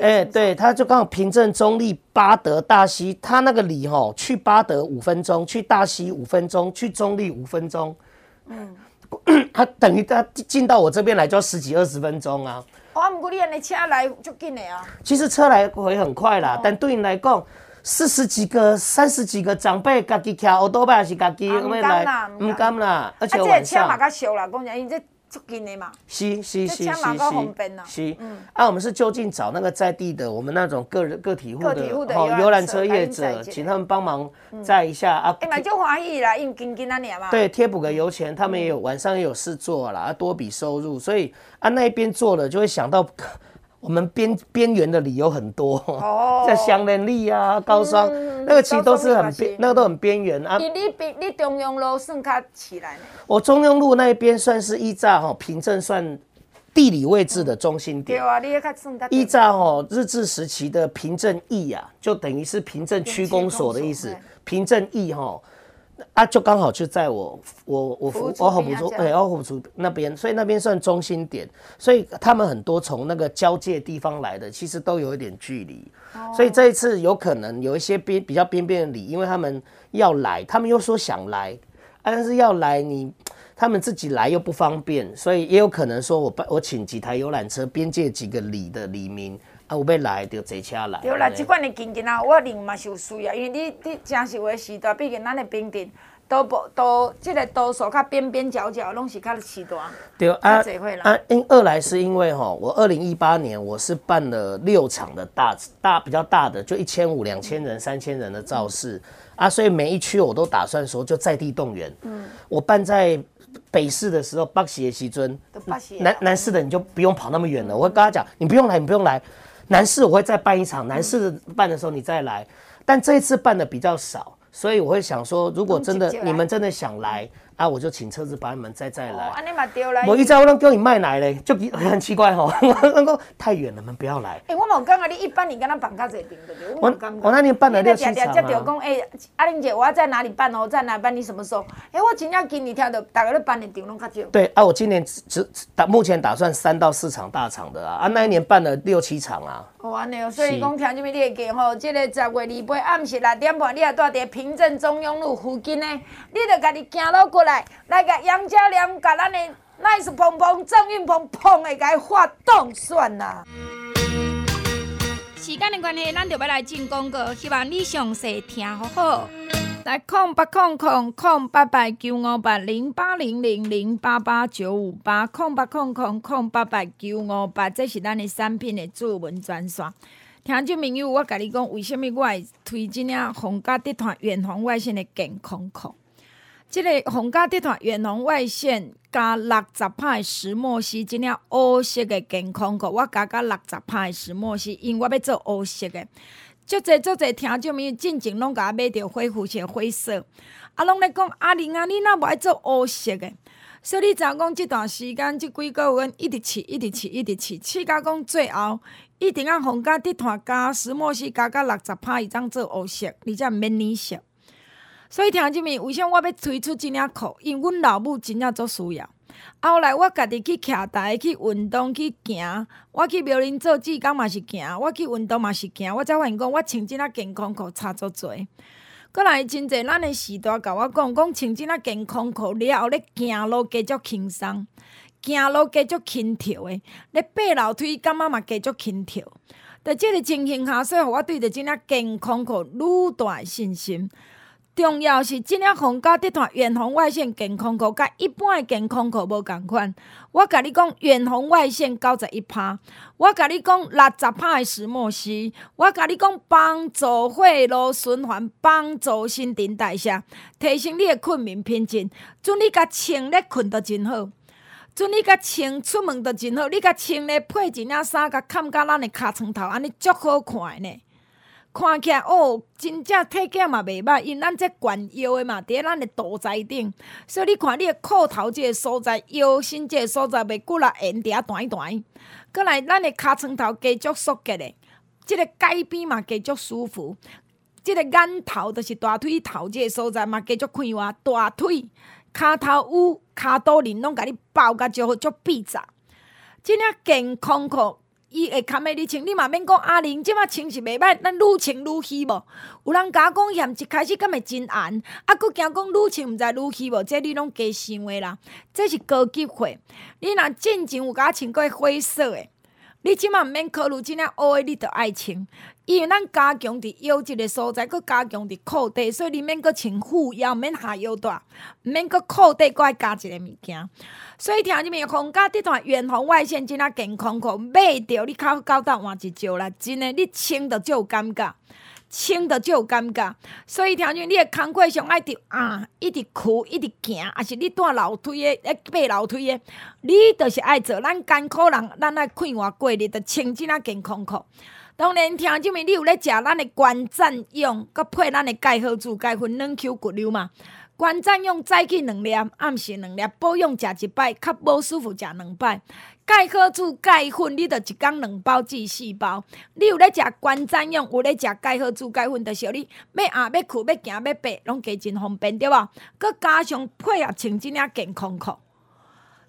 哎，对，它就刚好平镇中立、巴德大溪，它那个里吼，去巴德五分钟，去大溪五分钟，去中立五分钟。嗯，它等于它进到我这边来就要十几二十分钟啊。哦，不过你那车来就紧的啊。其实车来回很快啦，哦、但对你来讲。四十几个、三十几个长辈，家己骑欧多拜还是家己来？唔敢啦，而且晚上。啊，这车嘛较俗啦，讲讲因这足近的嘛。是是是是是。是，啊，我们是就近找那个在地的，我们那种个人个体户的哦，游览车业者，请他们帮忙载一下啊。哎嘛，就欢喜啦，因近近那年嘛。对，贴补个油钱，他们也有晚上也有事做啦，多笔收入，所以啊那边做了就会想到。我们边边缘的理由很多，哦，像香莲里啊、高双，嗯、那个其实都是很边，那个都很边缘啊。你你你中庸路算卡起来呢？我中庸路那一边算是依照哈平镇算地理位置的中心点。对啊，你也看算依照哈日治时期的平镇驿啊，就等于是平镇区公所的意思。平镇驿哈。啊，就刚好就在我我我服我服出哎，我服出那边，所以那边算中心点，所以他们很多从那个交界地方来的，其实都有一点距离，哦、所以这一次有可能有一些边比较边边的里，因为他们要来，他们又说想来，但是要来你他们自己来又不方便，所以也有可能说我我请几台游览车，边界几个里的里民。啊，有要来就坐车来。对啦，这款的景点啊，我认嘛是有需要，因为你你城市的时代，毕竟咱的平镇都不都这个多数较边边角角拢是较时段。对啊，啊，因二来是因为哈，我二零一八年我是办了六场的大大比较大的，就一千五、两千人、三千人的造势、嗯、啊，所以每一区我都打算说就在地动员。嗯。我办在北市的时候，北市的时尊，南南市的你就不用跑那么远了。我会跟他讲，你不用来，你不用来。南市我会再办一场，男士办的时候你再来，但这一次办的比较少，所以我会想说，如果真的你们真的想来。啊！我就请车子把你们载再来。我一再我让叫你卖来嘞，就很奇怪吼。那个太远了，你们不要来。哎，我冇讲啊，你一般你跟他办卡这边的。我我那年办了六七场啊。讲哎，阿玲姐，我要在哪里办哦？在哪办？你什么时候？哎，我今年今年听到大概都办的场拢较少。对啊，我今年只打目前打算三到四场大场的啊。啊，那一年办了六七场啊。哦，安尼哦，所以讲听这边你会记吼，这个十月二八暗时六点半，你也住在平镇中庸路附近呢，你就家己行路过来，来个杨家良，甲咱的 nice 碰碰郑运鹏碰的该发动算啦。时间的关系，咱就要来进广告，希望你详细听好好。来空八空空空八八九五八零八零零零八八九五八空八空空空八八九五八，这是咱的产品的主文专线。听众朋友，我甲你讲，为什么我会推荐啊？皇家集团远红外线的健康裤，这个皇家集团远红外线加六十派石墨烯，这领乌色的健康裤，我加加六十派石墨烯，因为我要做乌色的。足侪足侪听众朋友进前拢甲我买着灰肤色、灰色，啊，拢咧讲阿玲啊，你若无爱做乌色的，所以你知影讲即段时间即几个月一直试，一直试，一直试，试甲讲最后一定啊皇家集团加石墨烯加加六十派以上做乌色，你才免染色。所以听即面，为啥我要推出即领裤？因为阮老母真正足需要。后来我家己去徛台去运动去行，我去庙林做志工嘛是行，我去运动嘛是行，我才发现讲我穿即领健康裤差足济。阁来真济咱的时代甲我讲，讲穿即领健康裤了后，咧行路加足轻松，行路加足轻跳的，咧爬楼梯感觉嘛加足轻跳。在即个情形下，所以我对着即领健康裤愈大信心。重要是，即领皇家集团远红外线健康裤，甲一般的健康裤无共款。我甲你讲，远红外线九十一趴，我甲你讲六十趴的石墨烯，我甲你讲帮助血路循环，帮助新陈代谢，提升你诶困眠品质。准你甲穿咧困得真好，准你甲穿出门得真好，你甲穿咧配一领衫，甲盖甲咱的尻川头，安尼足好看呢。看起来哦，真正体检嘛袂歹，因咱这悬腰的嘛，伫咱的肚脐顶，所以你看你的裤头这个所在，腰身这个所在，袂骨啦，沿伫遐弹一弹。阁来，咱的尻川头加足缩结的，这个改边嘛加足舒服，这个眼头就是大腿头这个所在嘛加足开活，大腿、骹头有骹肚仁拢甲你包甲足好足闭扎，这领健康裤。伊会堪诶你穿，你嘛免讲阿玲，即马穿是袂歹，咱愈穿愈虚无。有人甲我讲嫌一开始敢会真红，啊，佫惊讲愈穿毋知愈虚无，这你拢加想的啦。这是高级货，你若进前有甲我穿过灰色的，你即满毋免考虑即领乌诶，你着爱穿。因为咱加强伫腰即个所在，佫加强伫裤底，所以你免佫穿裤腰，免下腰带，免佫裤底佫爱加一个物件。所以听入面，皇家即段远红外线即领健康裤买着，你较高档换一招啦，真诶，你穿着就有感觉。清的就有尴尬。所以，听像你的工课上爱着啊，一直哭，一直行，还是你带楼梯的，诶，爬楼梯的，你就是爱做。咱艰苦人，咱爱快活过日，着穿即啊健康裤。当然，听这面你有咧食咱的关赞用，佮配咱的钙好珠钙粉软 Q 骨溜嘛。关赞用早起两粒，暗时两粒，保养食一摆，较无舒服食两摆。钙好珠钙粉，你着一工两包至四包。你有咧食关赞用，有咧食钙好珠钙粉，着是你要压要去要行要爬，拢加真方便对无？佮加上配合穿即领健康裤。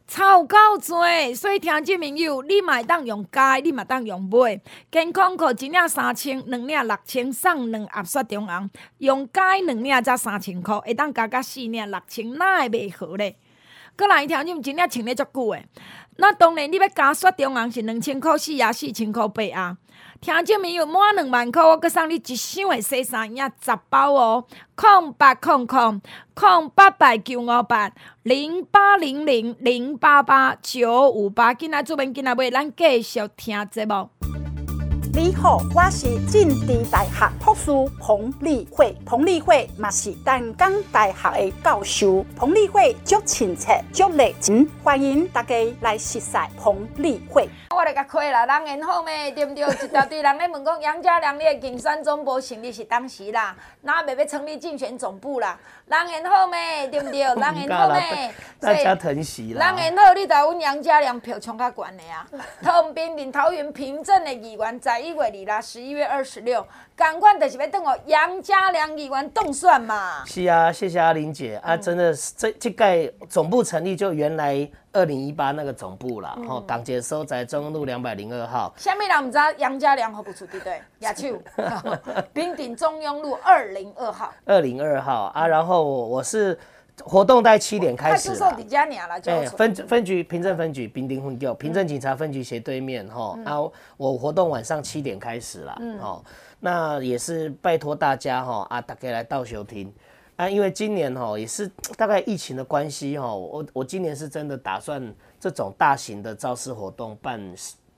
超够多，所以听这朋友，你嘛会当用加，你嘛当用买。健康裤一领三千，两领六千，送两盒雪中红。用加两领才三千块，会当加加四领六千，哪会袂好咧？阁来听这真领穿咧足久诶。那当然，你要加雪中红是两千块四啊，四千块八啊。听证明有满两万块，我阁送你一箱的洗衫液十包哦。空八空空空八八九五八零八零零零八八九五八，今仔做免今仔买，咱继续听节目。你好，我是政治大学博士彭丽慧，彭丽慧嘛是淡江大学的教授，彭丽慧足亲切足热情，欢迎大家来认识彭丽慧。我来甲开啦，人缘好咩？对不对？一大堆人咧问讲杨家良，你的竞选总部成立是当时啦，那未要成立竞选总部啦？人缘好咩？对不对？人缘好咩？大家疼惜啦。人缘好，你就阮杨家良票冲较悬的啊！桃园林桃园平镇的议员在一月二啦，十一月二十六，赶快就是要等我杨家良议员动算嘛。是啊，谢谢阿玲姐、嗯、啊，真的是这这届总部成立就原来。二零一八那个总部啦，吼、嗯，党建收在中央路两百零二号。下面人唔知杨家良何不出对不对？亚秋，平顶中庸路二零二号。二零二号啊，然后我是活动在七点开始。派出所家年了，哎，分分局平镇分局平顶分局平镇警察分局斜对面哈。然后我活动晚上七点开始了，嗯，哦，那也是拜托大家哈啊，大家来倒休听。啊，因为今年哈也是大概疫情的关系哈，我我今年是真的打算这种大型的造势活动办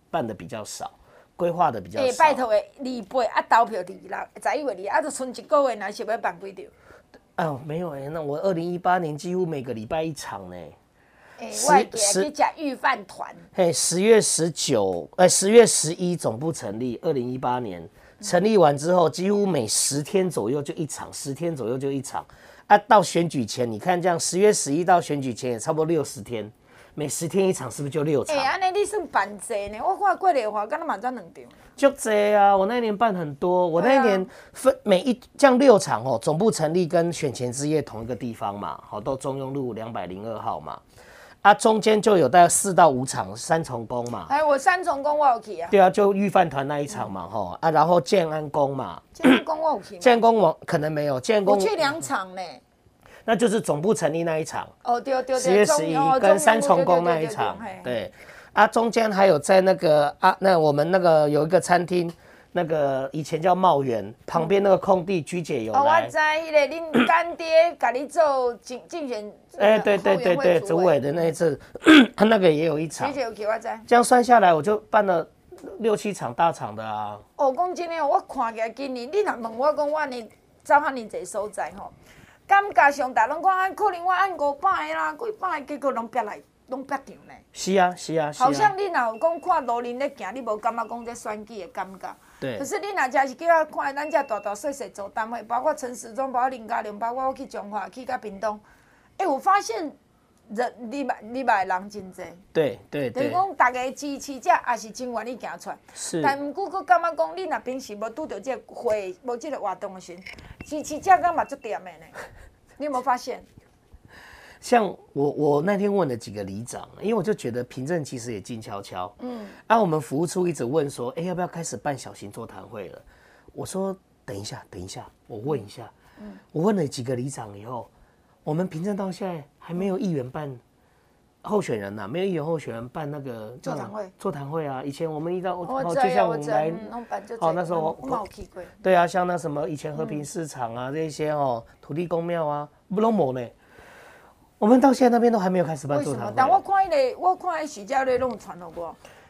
办的比较少，规划的比较少。欸、拜托诶，二八啊投票二六，十一月二啊，就剩一个月，那是要办几场？哦，没有哎、欸，那我二零一八年几乎每个礼拜一场呢。哎、欸，我给去讲御饭团。嘿，十月十九，哎，十月十一总部成立，二零一八年。成立完之后，几乎每十天左右就一场，十天左右就一场。啊，到选举前，你看这样，十月十一到选举前也差不多六十天，每十天一场，是不是就六场？哎、欸，安尼你算办济呢？我看过的话，刚刚满张两场。就这啊，我那一年办很多，我那一年分每一这样六场哦，总部成立跟选前之夜同一个地方嘛，好，到中庸路两百零二号嘛。啊，中间就有大概四到五场三重宫嘛。哎，我三重宫我有去啊。对啊，就御饭团那一场嘛，吼、嗯、啊，然后建安宫嘛。建安宫我有去。建安宫我可能没有，建安宫。我去两场呢。那就是总部成立那一场。哦，对对对。十月十一跟三重宫那一场。对。啊，中间还有在那个啊，那我们那个有一个餐厅。那个以前叫茂园，旁边那个空地，居姐有来。我知，迄个 恁干爹给你做竞竞选。哎，对对对对，主委的那一次，他那个也有一场。居姐有去我知。这样算下来，我就办了六七场大场的啊。哦，讲真的，我看起来今年，你若问我讲我呢走遐尼济所在吼，感觉上大拢讲可能我按五百个啦，几百个结果拢别来。拢别场呢？是啊，是啊，是啊。好像你若有讲看路人咧行，你无感觉讲这选举的感觉。对。可是你若真是叫我看咱遮大大细细做单位，包括陈时中，包括林嘉玲，包括我去彰化，去甲屏东，哎、欸，我发现人礼拜礼拜人真济。对对对。就是讲大家支持者也是真愿意行出来。是。但毋过，佫感觉讲你若平时无拄着即个会，无即个活动的时，支持者敢嘛足点的呢？你有无发现？像我，我那天问了几个里长，因为我就觉得平镇其实也静悄悄。嗯，啊，我们服务处一直问说，哎、欸，要不要开始办小型座谈会了？我说等一下，等一下，我问一下。嗯，我问了几个里长以后，我们平镇到现在还没有议员办候选人呐、啊，没有议员候选人办那个座谈会。座谈会啊，以前我们遇到，哦，就像我们来，哦，那时候我，对啊，像那什么以前和平市场啊，这些哦，土地公庙啊，不拢无呢。我们到现在那边都还没有开始办座谈会。但我看那个，我看那徐家瑞拢传了不？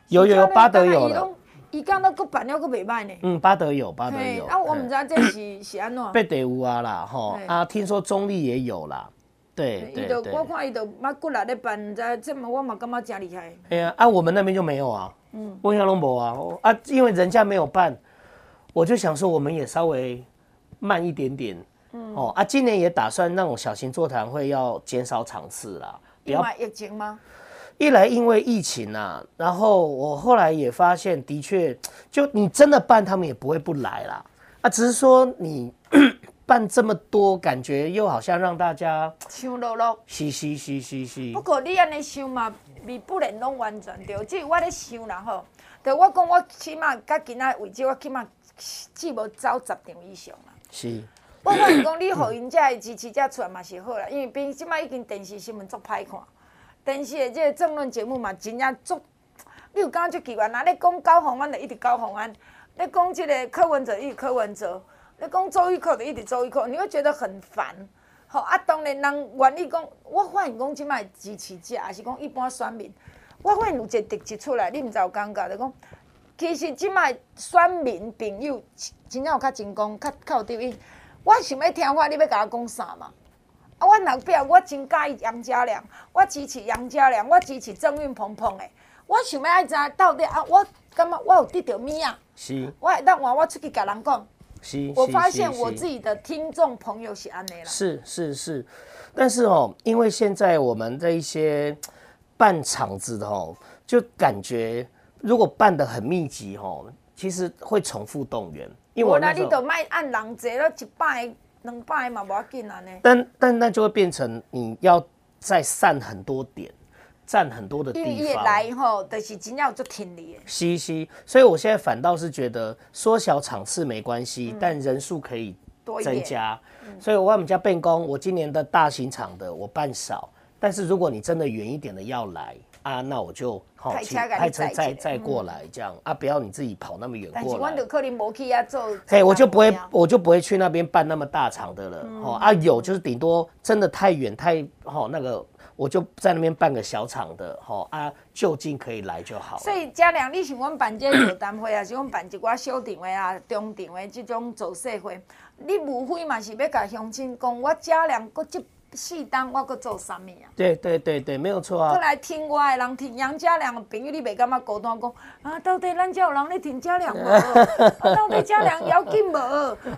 有有有，巴德有了。伊讲都佫办了佫袂歹呢。嗯，巴德有，巴德有。啊，我唔知道这是是安怎。八德有啊啦，吼啊，听说中立也有啦。对对对。我看伊都马过来咧办，唔知这么我嘛感觉真厉害。哎呀，啊，我们那边就没有啊。嗯。问一下龙博啊，啊，因为人家没有办，我就想说我们也稍微慢一点点。嗯。哦啊，今年也打算那种小型座谈会要减少场次啦。因为疫情吗？一来因为疫情啊，然后我后来也发现，的确，就你真的办，他们也不会不来啦。啊，只是说你办这么多，感觉又好像让大家想落落。是是是是是。不过你安尼想嘛，你不能拢完全对。即我咧想啦吼，对我讲我起码甲今仔为止，我起码至无走十场以上啦。是。我发现讲你互因遮的支持者出来嘛是好啦，因为毕竟即摆已经电视新闻足歹看。电视的即个政论节目嘛，真正足，你有感觉足奇怪，那你讲高宏安就一直高宏安，你讲即个柯文哲一直柯文哲，你讲周玉蔻就一直周玉蔻，你会觉得很烦。好啊，当然人愿意讲，我发现讲即摆支持者，也是讲一般选民，我发现有一个特质出来，你毋知有感觉，就讲其实即摆选民朋友真正有较成功，较较有地位。我想要听话，你要甲我讲啥嘛？啊，我老表我真介意杨家良，我支持杨家良，我支持郑运鹏鹏的。我想要爱知到底啊，我感觉我有得到物啊？是。我会当换我出去甲人讲。是。我发现我自己的听众朋友是安尼啦。是是是，但是哦，因为现在我们的一些办场子的哦，就感觉如果办的很密集哦，其实会重复动员。因为我那你都卖按人坐了一摆。能拜嘛？不要紧啊呢。但但那就会变成你要再散很多点，占很多的地方。因为来后都、就是真要做听力。是是，所以我现在反倒是觉得缩小场次没关系，嗯、但人数可以增加。所以我们家变工，我今年的大型场的我办少，但是如果你真的远一点的要来。啊，那我就好，开车开车再再过来这样啊，不要你自己跑那么远过来。但是我就可能无去啊，做。嘿，我就不会，我就不会去那边办那么大场的了。哦啊，有就是顶多真的太远太好那个，我就在那边办个小场的。好啊，就近可以来就好。所以嘉良，你想阮办这座谈会，还是阮办一寡小场的啊、中场的这种造势会？你无非嘛是要甲乡亲讲，我嘉良搁这。适当我搁做啥物啊？对对对对，没有错啊。过来听我的人听杨家良的朋友，你袂感觉孤单讲啊？到底咱这有人咧听家良无？啊，到底家良要紧无？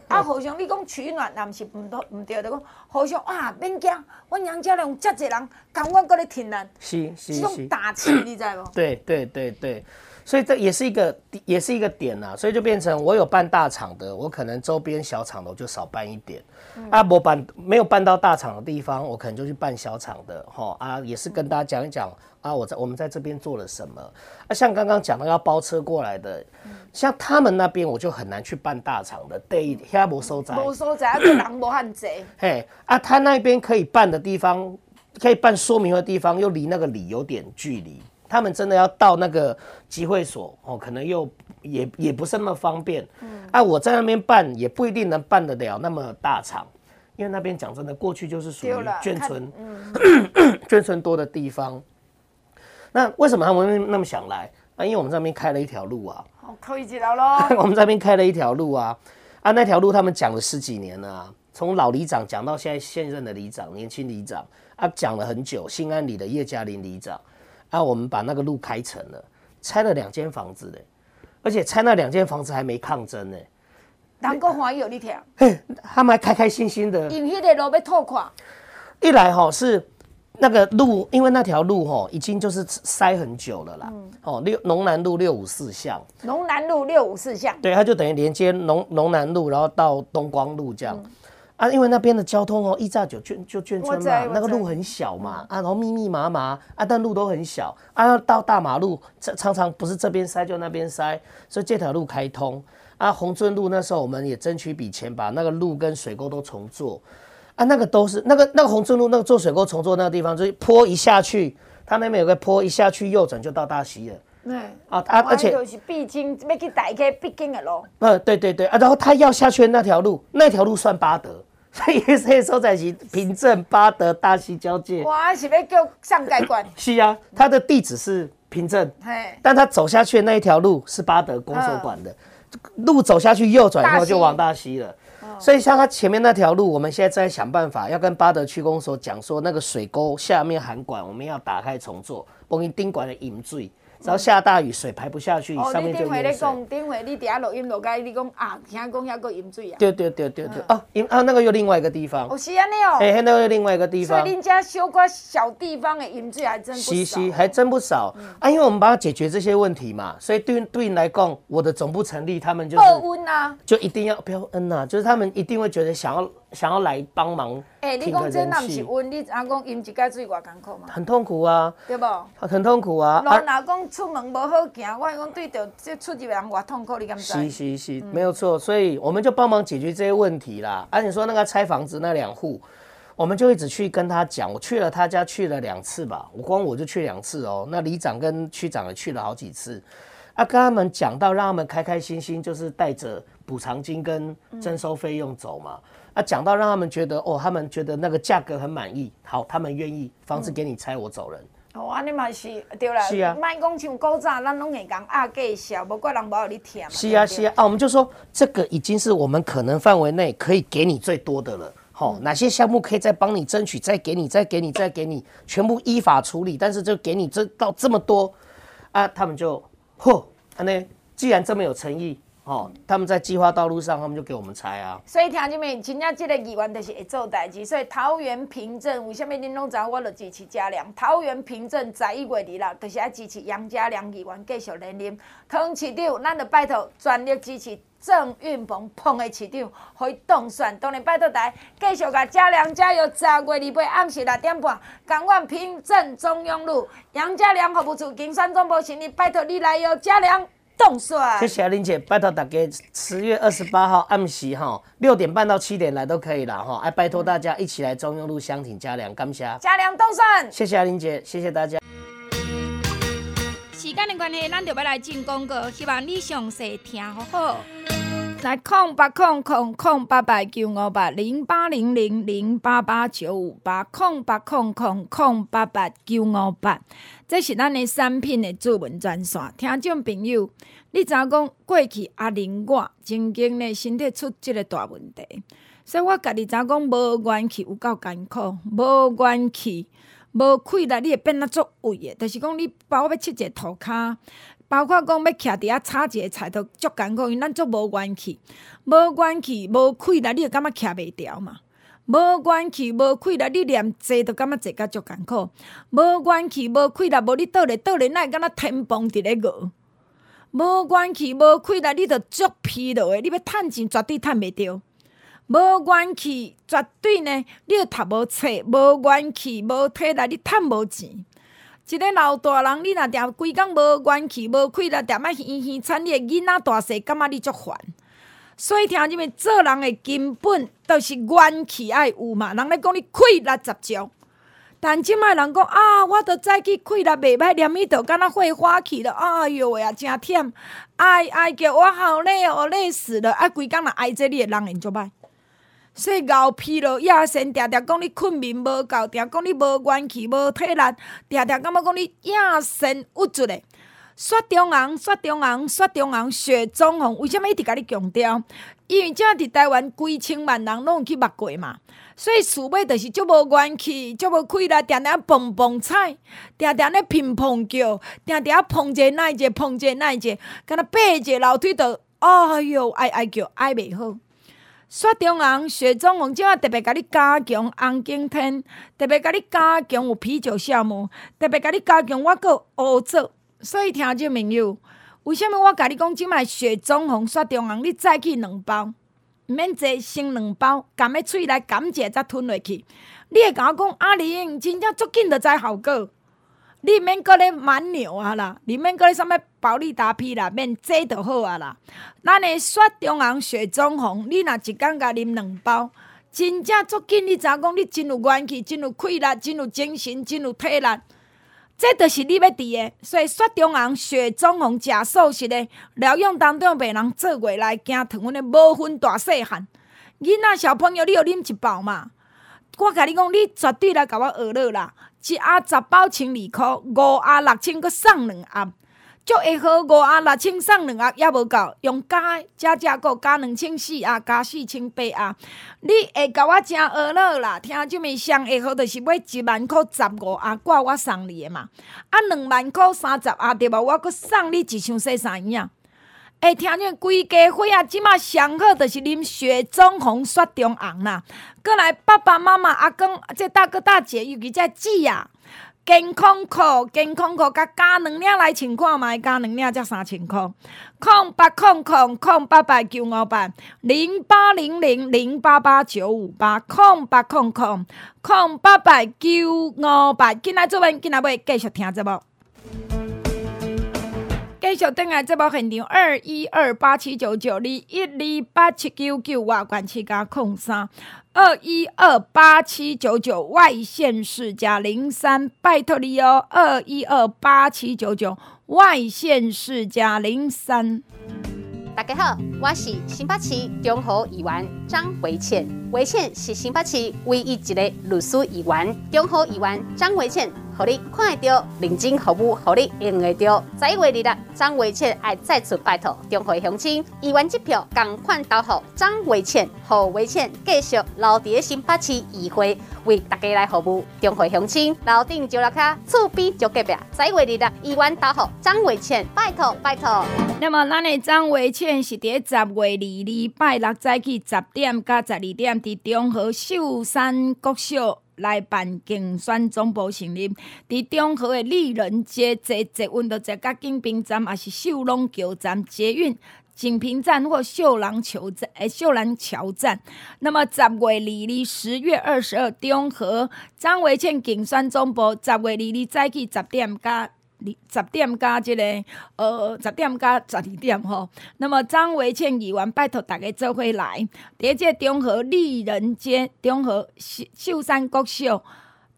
啊，好像你讲取暖，也毋是毋对毋对，就讲好像啊，免惊，阮杨家良遮济人，甘愿搁咧听咱。是是是。这种打气，你知无？对对对对。所以这也是一个，也是一个点呐，所以就变成我有办大厂的，我可能周边小厂的我就少办一点，嗯、啊，我办没有办到大厂的地方，我可能就去办小厂的，哈啊，也是跟大家讲一讲啊，我在我们在这边做了什么，啊，像刚刚讲的要包车过来的，像他们那边我就很难去办大厂的，对，遐无所在，无所在，个人无汉济，嘿，啊，他那边可以办的地方，可以办说明的地方，又离那个里有点距离。他们真的要到那个集会所哦，可能又也也不是那么方便。嗯，啊，我在那边办也不一定能办得了那么大场，因为那边讲真的，过去就是属于眷村，眷村多的地方。那为什么他们那么想来？啊，因为我们这边开了一条路啊。哦，可以知道喽。我们这边开了一条路啊，啊，那条路他们讲了十几年了啊，从老里长讲到现在现任的里长，年轻里长啊，讲了很久。新安里的叶嘉玲里长。啊，我们把那个路开成了，拆了两间房子嘞，而且拆那两间房子还没抗争呢。人够欢喜有你听，嘿，他们还开开心心的。因为那个路要拓宽，一来哈是那个路，因为那条路哈已经就是塞很久了啦。嗯、哦，六农南路六五四巷。农南路六五四巷。对，它就等于连接农农南路，然后到东光路这样。嗯啊，因为那边的交通哦，一炸就眷就眷村嘛，那个路很小嘛，啊，然后密密麻麻，啊，但路都很小，啊，到大马路常常不是这边塞就那边塞，所以这条路开通，啊，红尊路那时候我们也争取笔钱把那个路跟水沟都重做，啊，那个都是那个那个红尊路那个做水沟重做那个地方，就是坡一下去，它那边有个坡一下去右转就到大溪了，对，啊，啊，而且就是必经要去大溪必经的路，呃，对对对，啊，然后他要下去的那条路，那条路算八德。所以所以说在是平镇巴德大溪交界。哇，是要叫上盖关。是啊，它的地址是平镇，但它走下去的那一条路是巴德公所管的，路走下去右转以后就往大溪了。所以像它前面那条路，我们现在在想办法，要跟巴德区公所讲说，那个水沟下面涵管我们要打开重做，帮你顶管的引水。只要下大雨，水排不下去，上面就淹水。哦，你顶回你讲，顶回你底下录音录解，你讲啊，听讲遐个淹水啊。对对对对对，哦，因啊那个又另外一个地方。哦，是安尼哦。哎，那个又另外一个地方。所以恁家小块小地方的淹水还真不少。是是，还真不少啊，因为我们帮他解决这些问题嘛，所以对对你来讲，我的总部成立，他们就是。报恩啊。就一定要不要恩呐，就是他们一定会觉得想要。想要来帮忙，哎，你讲这那不是温，你阿公饮一盖水偌艰苦嘛？很痛苦啊，对不？很痛苦啊。老阿公出门不好行，我讲对着这出入人偌痛苦，你敢知？是是是，没有错。所以我们就帮忙解决这些问题啦。而且说那个拆房子那两户，我们就一直去跟他讲。我去了他家去了两次吧，我光我就去两次哦。那里长跟区长也去了好几次，啊，跟他们讲到让他们开开心心，就是带着补偿金跟征收费用走嘛。啊，讲到让他们觉得哦，他们觉得那个价格很满意，好，他们愿意房子给你拆，我走人。嗯、哦，安尼嘛是对啦。是啊。卖讲像古早，咱拢会讲压价销，无怪人无有你听嘛。是啊，是啊，啊，我们就说这个已经是我们可能范围内可以给你最多的了。好、嗯，哪些项目可以再帮你争取，再给你，再给你，再给你，全部依法处理。但是就给你这到这么多，啊，他们就嚯，安尼既然这么有诚意。哦，他们在计划道路上，他们就给我们拆啊。所以听姐妹，真正这个议员就是会做代志。所以桃园平镇为什么恁拢知道我就支持嘉良？桃园平镇十一月二日，就是爱支持杨嘉良议员继续连任。桃市长，咱就拜托全力支持郑运鹏捧的市长，可以当选。当然拜托大家继续甲嘉良加油。十月二八暗时六点半，港湾平镇中央路杨嘉良服务处金山总部成立，拜托你来哟，嘉良。冻帅，谢谢阿玲姐，拜托大家十月二十八号暗时哈六点半到七点来都可以了哈，哎拜托大家一起来中庸路香亭嘉良，感谢嘉良冻帅，谢谢阿玲姐，谢谢大家。时间的关系，咱就要来进广告，希望你详细听好好。来空八空空空八八九五八零八零零零八八九五八空八空空空八八九五八，这是咱的产品的主文专线。听众朋友，你知影讲过去阿玲我曾经呢身体出这个大问题，所以我家己知影讲无元气有够艰苦，无元气无气力，你会变啊足畏的。就是讲你包括要七个涂骹。包括讲要徛伫遐炒一个菜都足艰苦，因为咱足无元气，无元气无气力，你会感觉徛袂牢嘛？无元气无气力，你连坐都感觉坐甲足艰苦。无元气无气力，无你倒咧倒咧，哪会敢若天崩伫咧饿？无元气无气力，你着足疲劳诶，你要趁钱绝对趁袂着。无元气绝对呢，你着读无册，无元气无体力，你趁无钱。一个老大人，你若定规工无元气、无气力，定爱耳耳喘，你的囡仔大细感觉你足烦。所以听入面做人诶根本都是元气爱有嘛。人咧讲你气力十足，但即卖人讲啊，我都早起气力袂歹，连伊都敢若会花去了。哎哟喂啊，真忝！哎哎叫我好累哦，累死了！啊，规工若爱这里的人会足歹。所以熬疲劳，夜深定定讲你困眠无够，定讲你无元气无体力，定定感觉讲你夜深郁卒的。雪中红，雪中红，雪中红，雪中红，为什么一直甲你强调？因为正伫台湾几千万人拢有去捌过嘛，所以厝尾就是足无元气，足无气力，定定蹦蹦踩，定定咧乒乓叫，定定碰者耐者，碰者耐者，敢若爬者楼梯都，哎哟，哀哀叫，哀袂好。雪中红，雪中红，即马特别甲你加强红景天，特别甲你加强有啤酒酵母，特别甲你加强我阁乌枣。所以听众朋友，为什么我甲你讲即卖雪中红、雪中红，你再去两包，毋免坐，先两包，含个喙来感谢才吞落去。你会甲我讲阿玲，真正足紧着知效果。你免搁咧蛮牛啊啦，你免搁咧啥物保利达 P 啦，免这就好啊啦。咱的雪中红、雪中红，你若一工甲啉两包，真正足紧。你知影讲？你真有元气，真有气力，真有精神，真有体力，这著是你要伫的。所以雪中红、雪中红食素食的疗养当中病人做过来惊糖分的，无分大细汉。囡仔小朋友，你有啉一包嘛？我甲你讲，你绝对来甲我学乐啦。一盒十包千二箍，五盒六千，阁送两盒。足会好，五盒六千送两盒也无够，用加加加个加两千四盒，加四千八盒。你会甲我诚饿了啦！听这么上会好，就是买一万块十五盒，挂我送你的嘛。啊，两万块三十盒对无？我阁送你一箱洗衫液。会听见规家伙啊，即马上好，就是啉雪中红雪中红啦。过来爸爸妈妈阿公，这大哥大姐，尤其这姊啊。健康裤，健康裤，甲加两领来穿看觅，加两领才三千块。空八空空空八八九五八零八零零零八八九五八空八空空空八八九五八。今仔做文，今仔要继续听节目。继续等下节目现场二一二八七九九二一二八七九九外关七加空三。二一二八七九九外县市加零三，拜托你哦。二一二八七九九外县市加零三。大家好，我是新北市中和议员张维倩，维倩是新北市唯一一个律师议员，中和议员张维倩。互你看得到，认真服务，互你用得到。十一月二日，张伟倩爱再次拜托中华乡亲，议员支票共款投予张伟倩，互维倩继续留伫新北市议会，为大家来服务中华乡亲。楼顶就楼卡，厝边就隔壁。十一月二日，议员投予张伟倩，拜托拜托。那么，咱的张伟倩是伫十月二日拜六早起十点到十二点，伫中和秀山国小。来办竞选总部成立，伫中和的丽人街坐坐运到坐甲景平站，也是秀龙桥站捷运景平站或秀朗桥站诶，秀兰桥站。那么十月二日，十月二十二，中和张维倩竞选总部，十月二日早起十点加。十点加即个，呃，十点加十二点吼。那么张维倩议员拜托大家做伙来，伫这中和丽人街、中和秀山国小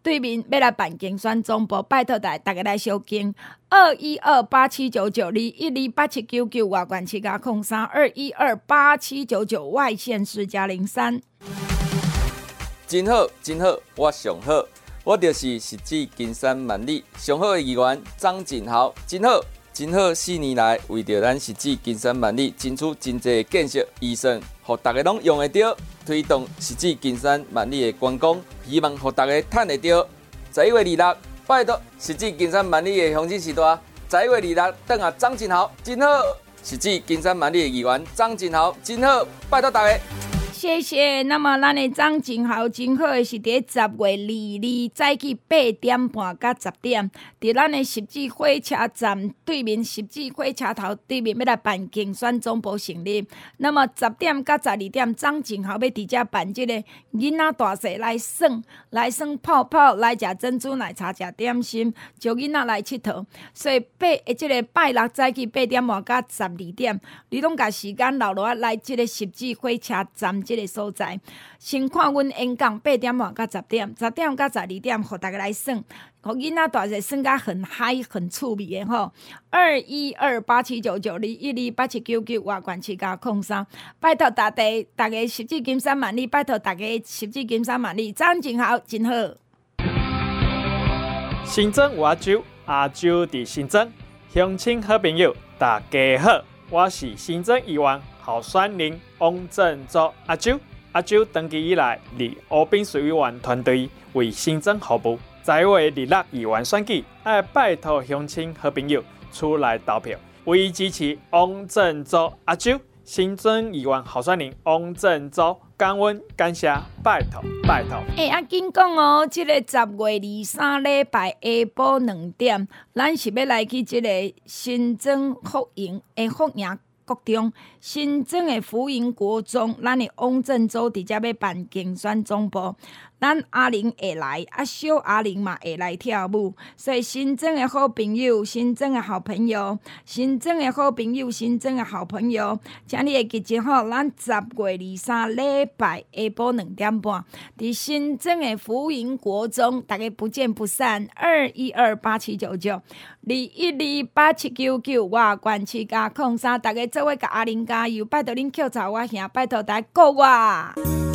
对面要来办竞选总部，拜托大大家来收听。二一二八七九九二一二八七九九外关七加空三二一二八七九九外线四加零三。真好，真好，我上好。我就是实际金山万里上好的议员张静豪，真好，真好。四年来为着咱实际金山万里争取真济建设预算，互大家拢用得到，推动实际金山万里的观光，希望互大家趁得到。十一月二日，拜托实际金山万里的乡亲时代。十一月二日，等下张静豪，真好。实际金山万里的议员张静豪，真好，拜托大家。谢谢。那么，咱的张静豪真好是伫十月二日早起八点半到十点，伫咱的十字火车站对面，十字火车头对面要来办竞选总部成立。那么十点到十二点，张静豪要伫遮办这个囡仔大细来耍，来耍泡泡，来食珍珠奶茶，食点心，招囡仔来佚佗。所以八，即个拜六早起八点半到十二点，你拢甲时间留落来，即个十字火车站。这个所在，先看阮演讲八点半到十点，十点到十二点，互大家来耍，互囡仔大细耍甲很嗨、很趣味的吼。二一二八七九九二一二八七九九外关七加空三，拜托大家，大家十指金山万里，拜托大家十指金山万里，张静豪真好。新庄阿周，阿周伫新庄，乡亲好朋友大家好，我是新增议员。候选人王振洲阿周，阿周登记以来，伫湖滨水湾团队为新增服务。在位二六议员选举，爱拜托乡亲好朋友出来投票，为支持王振洲阿周。新增议员候选人王振洲，感恩感谢，拜托拜托。哎、欸，阿金讲哦，这个十月二三礼拜下晡两点，咱是要来去这个新增福营的福营。国中新增的福营国中，咱的王振洲伫遮要办竞选总部。咱阿玲会来，啊小阿玲嘛会来跳舞，所以新庄的好朋友，新庄的好朋友，新庄的好朋友，新庄的好朋友，请你记住吼，咱十月二三礼拜下晡两点半，伫新庄的福音国中，大家不见不散。二一二八七九九，二一二八七九九，我关七加空三，大家做伙甲阿玲加油，拜托恁口罩我兄，拜托大家顾我。